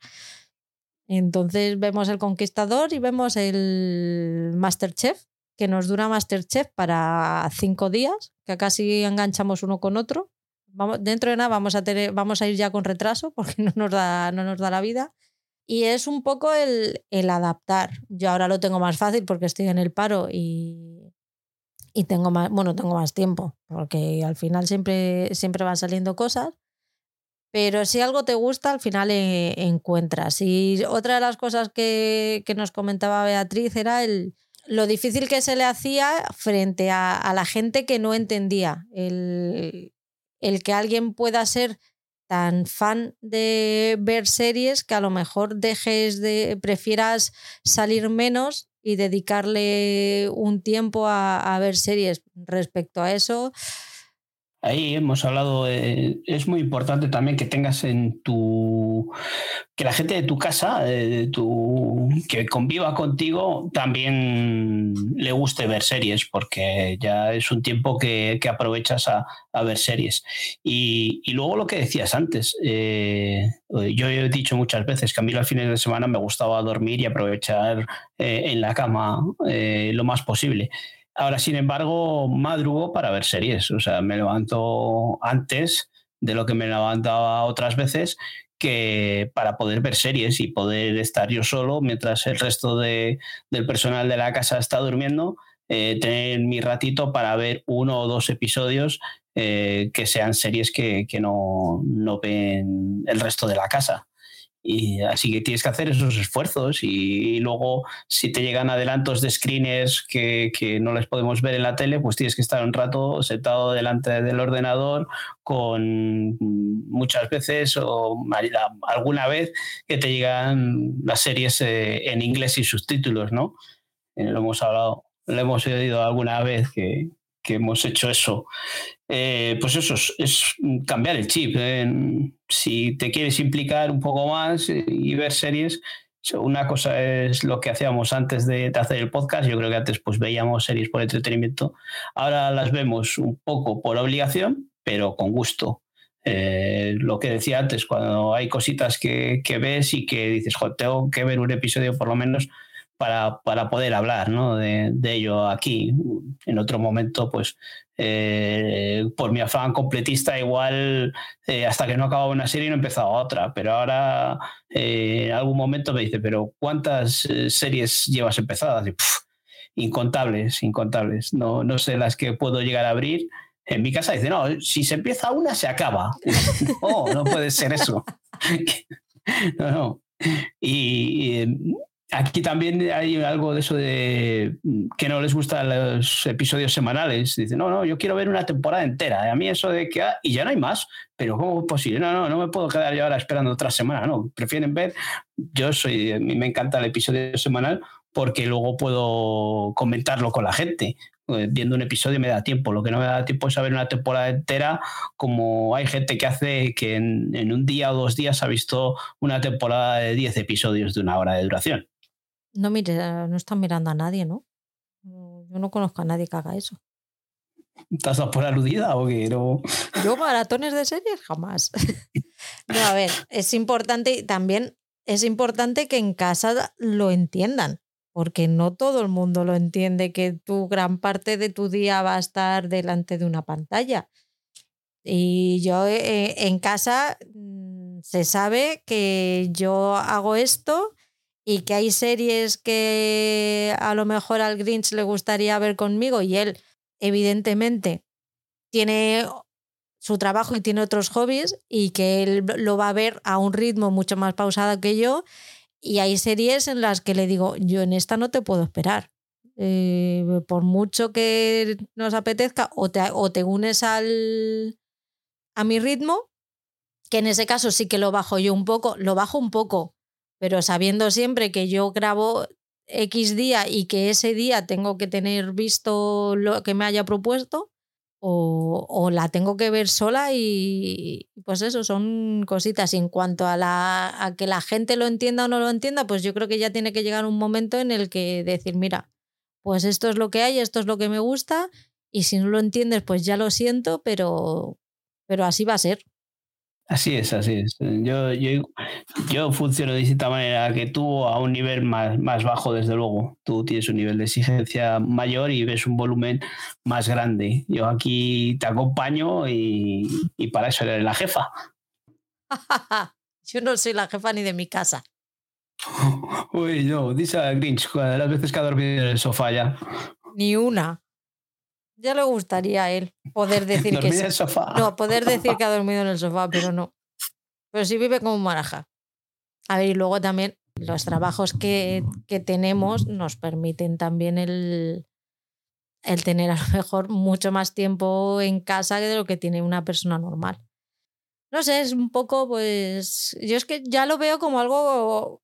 Entonces vemos el conquistador y vemos el Masterchef, que nos dura Masterchef para cinco días, que casi enganchamos uno con otro dentro de nada vamos a, tener, vamos a ir ya con retraso porque *laughs* no nos da, no nos da la vida. Y es un poco el, el adaptar. Yo ahora lo tengo más fácil porque estoy en el paro y, y tengo más, bueno, tengo más tiempo, porque al final siempre, siempre van saliendo cosas. Pero si algo te gusta, al final eh, encuentras. Y otra de las cosas que, que, nos comentaba Beatriz era el, lo difícil que se le hacía frente a, a la gente que no entendía el, el que alguien pueda ser tan fan de ver series que a lo mejor dejes de, prefieras salir menos y dedicarle un tiempo a, a ver series. Respecto a eso, Ahí hemos hablado, es muy importante también que tengas en tu, que la gente de tu casa, tu, que conviva contigo, también le guste ver series, porque ya es un tiempo que, aprovechas a, ver series. Y, luego lo que decías antes, eh, yo he dicho muchas veces que a mí los fines de semana me gustaba dormir y aprovechar eh, en la cama eh, lo más posible. Ahora, sin embargo, madrugo para ver series. O sea, me levanto antes de lo que me levantaba otras veces que para poder ver series y poder estar yo solo mientras el resto de, del personal de la casa está durmiendo, eh, tener mi ratito para ver uno o dos episodios eh, que sean series que, que no, no ven el resto de la casa. Y así que tienes que hacer esos esfuerzos y, luego si te llegan adelantos de screeners que, que, no les podemos ver en la tele, pues tienes que estar un rato sentado delante del ordenador con muchas veces o alguna vez que te llegan las series eh, en inglés y subtítulos, ¿no? Eh, lo hemos hablado, lo hemos oído alguna vez que, que hemos hecho eso. Eh, pues eso es, cambiar el chip. ¿eh? Si te quieres implicar un poco más y ver series, una cosa es lo que hacíamos antes de, hacer el podcast. Yo creo que antes pues veíamos series por entretenimiento. Ahora las vemos un poco por obligación, pero con gusto. Eh, lo que decía antes, cuando hay cositas que, ves y que dices, tengo que ver un episodio por lo menos para, poder hablar de, ello aquí. En otro momento, pues eh, por mi afán completista, igual eh, hasta que no acababa una serie no empezaba otra, pero ahora eh, en algún momento me dice, pero ¿cuántas series llevas empezadas? incontables, incontables. No, no sé las que puedo llegar a abrir. En mi casa dice, no, si se empieza una, se acaba. *laughs* no, no puede ser eso. *laughs* no, no. Y, Aquí también hay algo de eso de mm, que no les gustan los episodios semanales. Dicen, no, no, yo quiero ver una temporada entera. A mí eso de que, ah, y ya no hay más, pero ¿cómo es posible? No, no, no me puedo quedar yo ahora esperando otra semana. No, prefieren ver, yo soy, a mí me encanta el episodio semanal porque luego puedo comentarlo con la gente. Eh, viendo un episodio me da tiempo. Lo que no me da tiempo es saber una temporada entera, como hay gente que hace que en, un día o dos días ha visto una temporada de 10 episodios de una hora de duración. No mire, no están mirando a nadie, ¿no? Yo no conozco a nadie que haga eso. ¿Estás por aludida o qué? No. Yo maratones de series jamás. *laughs* no, a ver, es importante también es importante que en casa lo entiendan, porque no todo el mundo lo entiende que tu gran parte de tu día va a estar delante de una pantalla. Y yo eh, en casa mm, se sabe que yo hago esto y que hay series que a lo mejor al Grinch le gustaría ver conmigo y él evidentemente tiene su trabajo y tiene otros hobbies y que él lo va a ver a un ritmo mucho más pausado que yo y hay series en las que le digo, yo en esta no te puedo esperar. Eh, por mucho que nos apetezca, o te, o te unes al, a mi ritmo, que en ese caso sí que lo bajo yo un poco, lo bajo un poco, pero sabiendo siempre que yo grabo X día y que ese día tengo que tener visto lo que me haya propuesto, o, la tengo que ver sola y pues eso, son cositas. Y en cuanto a, la, a que la gente lo entienda o no lo entienda, pues yo creo que ya tiene que llegar un momento en el que decir, mira, pues esto es lo que hay, esto es lo que me gusta, y si no lo entiendes, pues ya lo siento, pero, pero así va a ser. Así es, así es. Yo, yo, yo, funciono de distinta manera que tú a un nivel más, más bajo, desde luego. Tú tienes un nivel de exigencia mayor y ves un volumen más grande. Yo aquí te acompaño y, y para eso eres la jefa. *laughs* yo no soy la jefa ni de mi casa. *laughs* Uy, no, dice a Grinch las veces que ha dormido en el sofá ya. Ni una. Ya le gustaría a él poder *laughs* decir que en el sofá. No, poder decir que ha dormido en el sofá, pero no. Pero sí vive como un maraja. A ver, y luego también los trabajos que, que tenemos nos permiten también el, el tener a lo mejor mucho más tiempo en casa que de lo que tiene una persona normal. No sé, es un poco, pues, yo es que ya lo veo como algo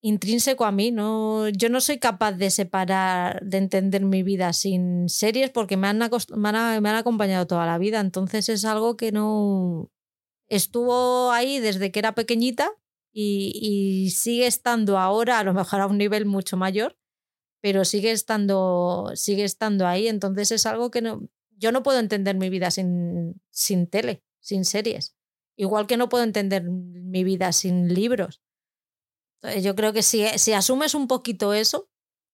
intrínseco a mí. No, yo no soy capaz de separar, de entender mi vida sin series porque me han, me han, acompañado toda la vida. Entonces es algo que no estuvo ahí desde que era pequeñita y, y, sigue estando ahora, a lo mejor a un nivel mucho mayor, pero sigue estando, sigue estando ahí. Entonces es algo que no, yo no puedo entender mi vida sin, sin tele, sin series. Igual que no puedo entender mi vida sin libros. Yo creo que si, si asumes un poquito eso,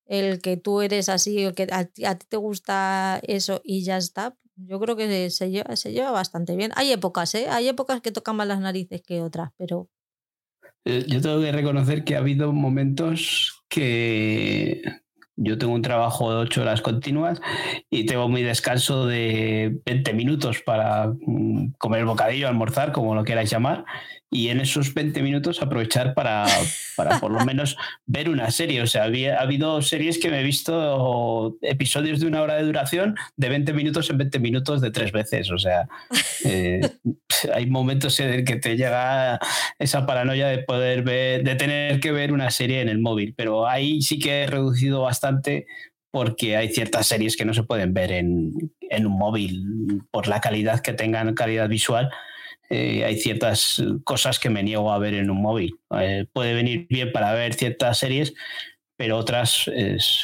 el que tú eres así, o que a, ti te gusta eso y ya está, yo creo que se lleva, se lleva bastante bien. Hay épocas, ¿eh? Hay épocas que tocan más las narices que otras, pero... Eh, yo tengo que reconocer que ha habido momentos que yo tengo un trabajo de ocho horas continuas y tengo mi descanso de 20 minutos para mm, comer el bocadillo, almorzar, como lo queráis llamar y en esos 20 minutos aprovechar para, para por lo menos ver una serie. O sea, había, ha habido series que me he visto episodios de una hora de duración de 20 minutos en 20 minutos de tres veces. O sea, eh, *laughs* hay momentos en el que te llega esa paranoia de poder ver, de tener que ver una serie en el móvil, pero ahí sí que he reducido bastante porque hay ciertas series que no se pueden ver en, en un móvil por la calidad que tengan, calidad visual eh, hay ciertas cosas que me niego a ver en un móvil. Eh, puede venir bien para ver ciertas series, pero otras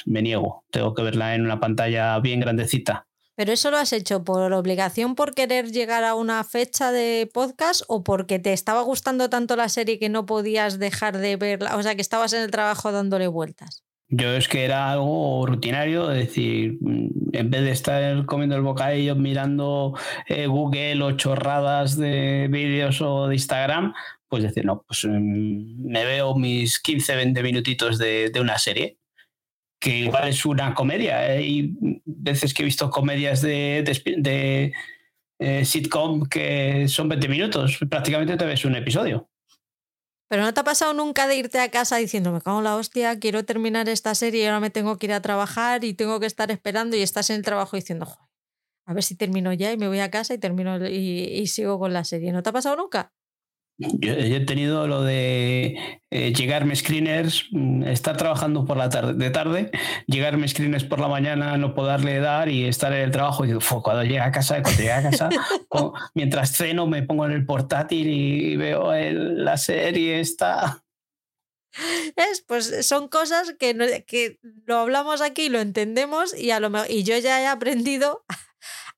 me niego. Tengo que verla en una pantalla bien grandecita. ¿Pero eso lo has hecho por obligación, por querer llegar a una fecha de podcast o porque te estaba gustando tanto la serie que no podías dejar de verla? O sea, que estabas en el trabajo dándole vueltas. Yo es que era algo rutinario, es decir, mm, en vez de estar comiendo el bocadillo mirando eh, Google o chorradas de vídeos o de Instagram, pues decir, no, pues mm, me veo mis 15, 20 minutitos de, una serie, que igual es una comedia. Hay veces que he visto comedias de, de, eh, sitcom que son 20 minutos, prácticamente te ves un episodio. Pero no te ha pasado nunca de irte a casa diciendo, me cago en la hostia, quiero terminar esta serie y ahora me tengo que ir a trabajar y tengo que estar esperando y estás en el trabajo diciendo, Joder, a ver si termino ya y me voy a casa y termino y sigo con la serie. ¿No te ha pasado nunca? Yo, he tenido lo de eh, llegarme screeners, mm, estar trabajando por la tarde, de tarde, llegarme screeners por la mañana, no poderle dar y estar en el trabajo. Y cuando llegue a casa, cuando llegue a casa, *laughs* mientras ceno, me pongo en el portátil y veo la serie. Está. Es, pues son cosas que, que lo hablamos aquí, lo entendemos y, a lo, y yo ya he aprendido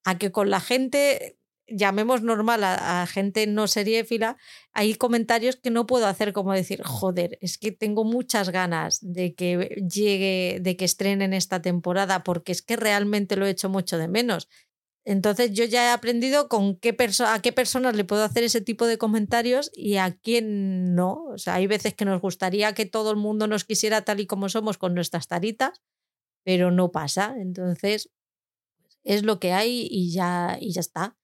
a que con la gente llamemos normal a, gente no seriéfila, hay comentarios que no puedo hacer como decir, joder, es que tengo muchas ganas de que llegue, de que estrenen esta temporada, porque es que realmente lo he hecho mucho de menos. Entonces yo ya he aprendido con qué a qué personas le puedo hacer ese tipo de comentarios y a quién no. O sea, hay veces que nos gustaría que todo el mundo nos quisiera tal y como somos con nuestras taritas, pero no pasa. Entonces es lo que hay y ya, y ya está.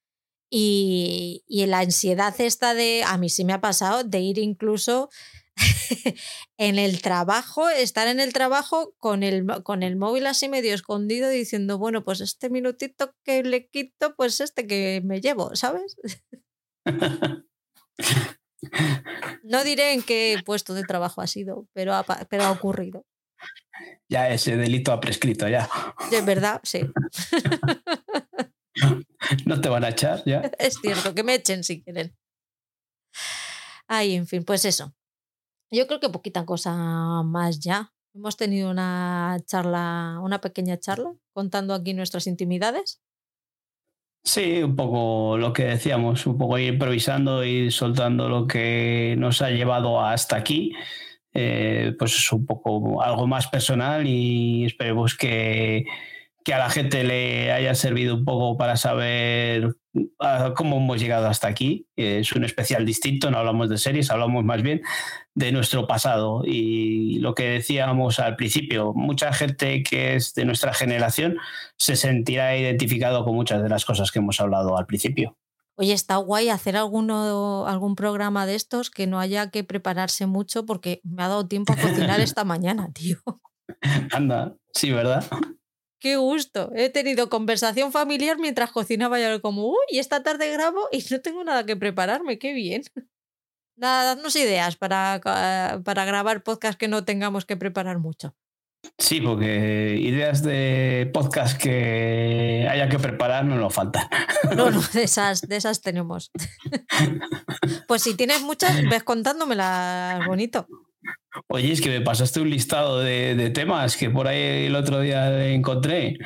Y, y la ansiedad esta de, a mí sí me ha pasado, de ir incluso *laughs* en el trabajo, estar en el trabajo con el, con el móvil así medio escondido diciendo, bueno, pues este minutito que le quito, pues este que me llevo, ¿sabes? *laughs* no diré en qué puesto de trabajo ha sido, pero ha, pero ha ocurrido. Ya ese delito ha prescrito, ya. De verdad, sí. *laughs* *laughs* no te van a echar ya. *laughs* Es cierto, que me echen si quieren. Ay, en fin, pues eso. Yo creo que poquita cosa más ya. Hemos tenido una charla, una pequeña charla, contando aquí nuestras intimidades. Sí, un poco lo que decíamos, un poco ir improvisando y soltando lo que nos ha llevado hasta aquí. Eh, pues es un poco algo más personal y esperemos que, que a la gente le haya servido un poco para saber ah, cómo hemos llegado hasta aquí. Es un especial distinto, no hablamos de series, hablamos más bien de nuestro pasado. Y lo que decíamos al principio, mucha gente que es de nuestra generación se sentirá identificado con muchas de las cosas que hemos hablado al principio. Oye, está guay hacer alguno, algún programa de estos que no haya que prepararse mucho porque me ha dado tiempo a cocinar *laughs* esta mañana, tío. Anda, sí, ¿verdad? Qué gusto. He tenido conversación familiar mientras cocinaba y ahora como, uy, esta tarde grabo y no tengo nada que prepararme, qué bien. *laughs* Nada, dadnos ideas para, para grabar podcast que no tengamos que preparar mucho. Sí, porque ideas de podcast que haya que preparar no nos faltan. *laughs* No, no, de esas, de esas tenemos. *laughs* Pues si tienes muchas, ves contándomelas bonito. Oye, es que me pasaste un listado de, temas que por ahí el otro día encontré.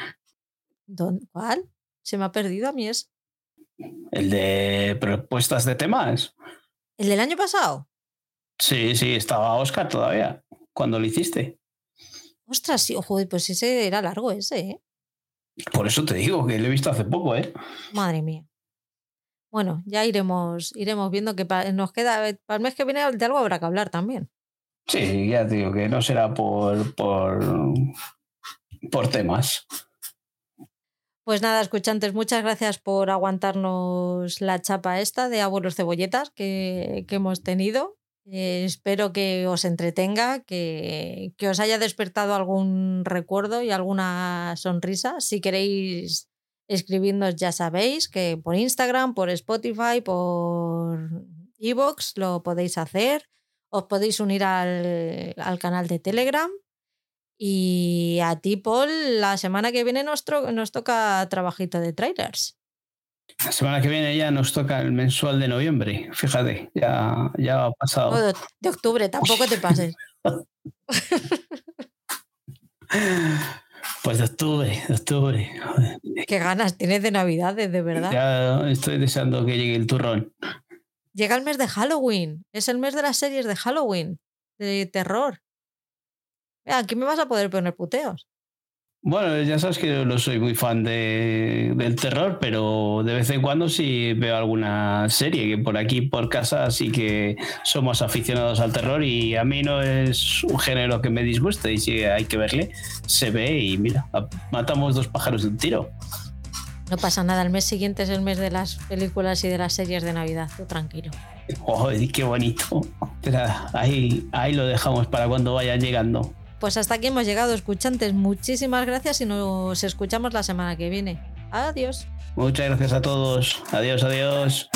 ¿Cuál? Se me ha perdido a mí es. El de propuestas de temas. ¿El del año pasado? Sí, sí, estaba Oscar todavía, cuando lo hiciste. Ostras, sí, ojo, pues ese era largo ese, ¿eh? Por eso te digo que lo he visto hace poco, ¿eh? Madre mía. Bueno, ya iremos, iremos viendo que nos queda. Para el mes que viene de algo habrá que hablar también. Sí, ya digo que no será por, por, por temas. Pues nada, escuchantes, muchas gracias por aguantarnos la chapa esta de abuelos cebolletas que, que hemos tenido. Eh, espero que os entretenga, que, que, os haya despertado algún recuerdo y alguna sonrisa. Si queréis escribirnos, ya sabéis que por Instagram, por Spotify, por Evox lo podéis hacer. Os podéis unir al, al canal de Telegram. Y a ti, Paul, la semana que viene nos, nos toca trabajito de trailers. La semana que viene ya nos toca el mensual de noviembre. Fíjate, ya, ya ha pasado. de octubre, tampoco te pases. *laughs* Pues de octubre, de octubre. Qué ganas tienes de Navidades, de verdad. Ya estoy deseando que llegue el turrón. Llega el mes de Halloween. Es el mes de las series de Halloween. De terror. aquí me vas a poder poner puteos. Bueno, ya sabes que no soy muy fan de, del terror, pero de vez en cuando sí veo alguna serie que por aquí, por casa, sí que somos aficionados al terror y a mí no es un género que me disguste y si hay que verle, se ve y mira, matamos dos pájaros de un tiro. No pasa nada, el mes siguiente es el mes de las películas y de las series de Navidad, tú tranquilo. ¡Ay, qué bonito! ahí, ahí lo dejamos para cuando vayan llegando. Pues hasta aquí hemos llegado, escuchantes. Muchísimas gracias y nos escuchamos la semana que viene. Adiós. Muchas gracias a todos. Adiós, adiós.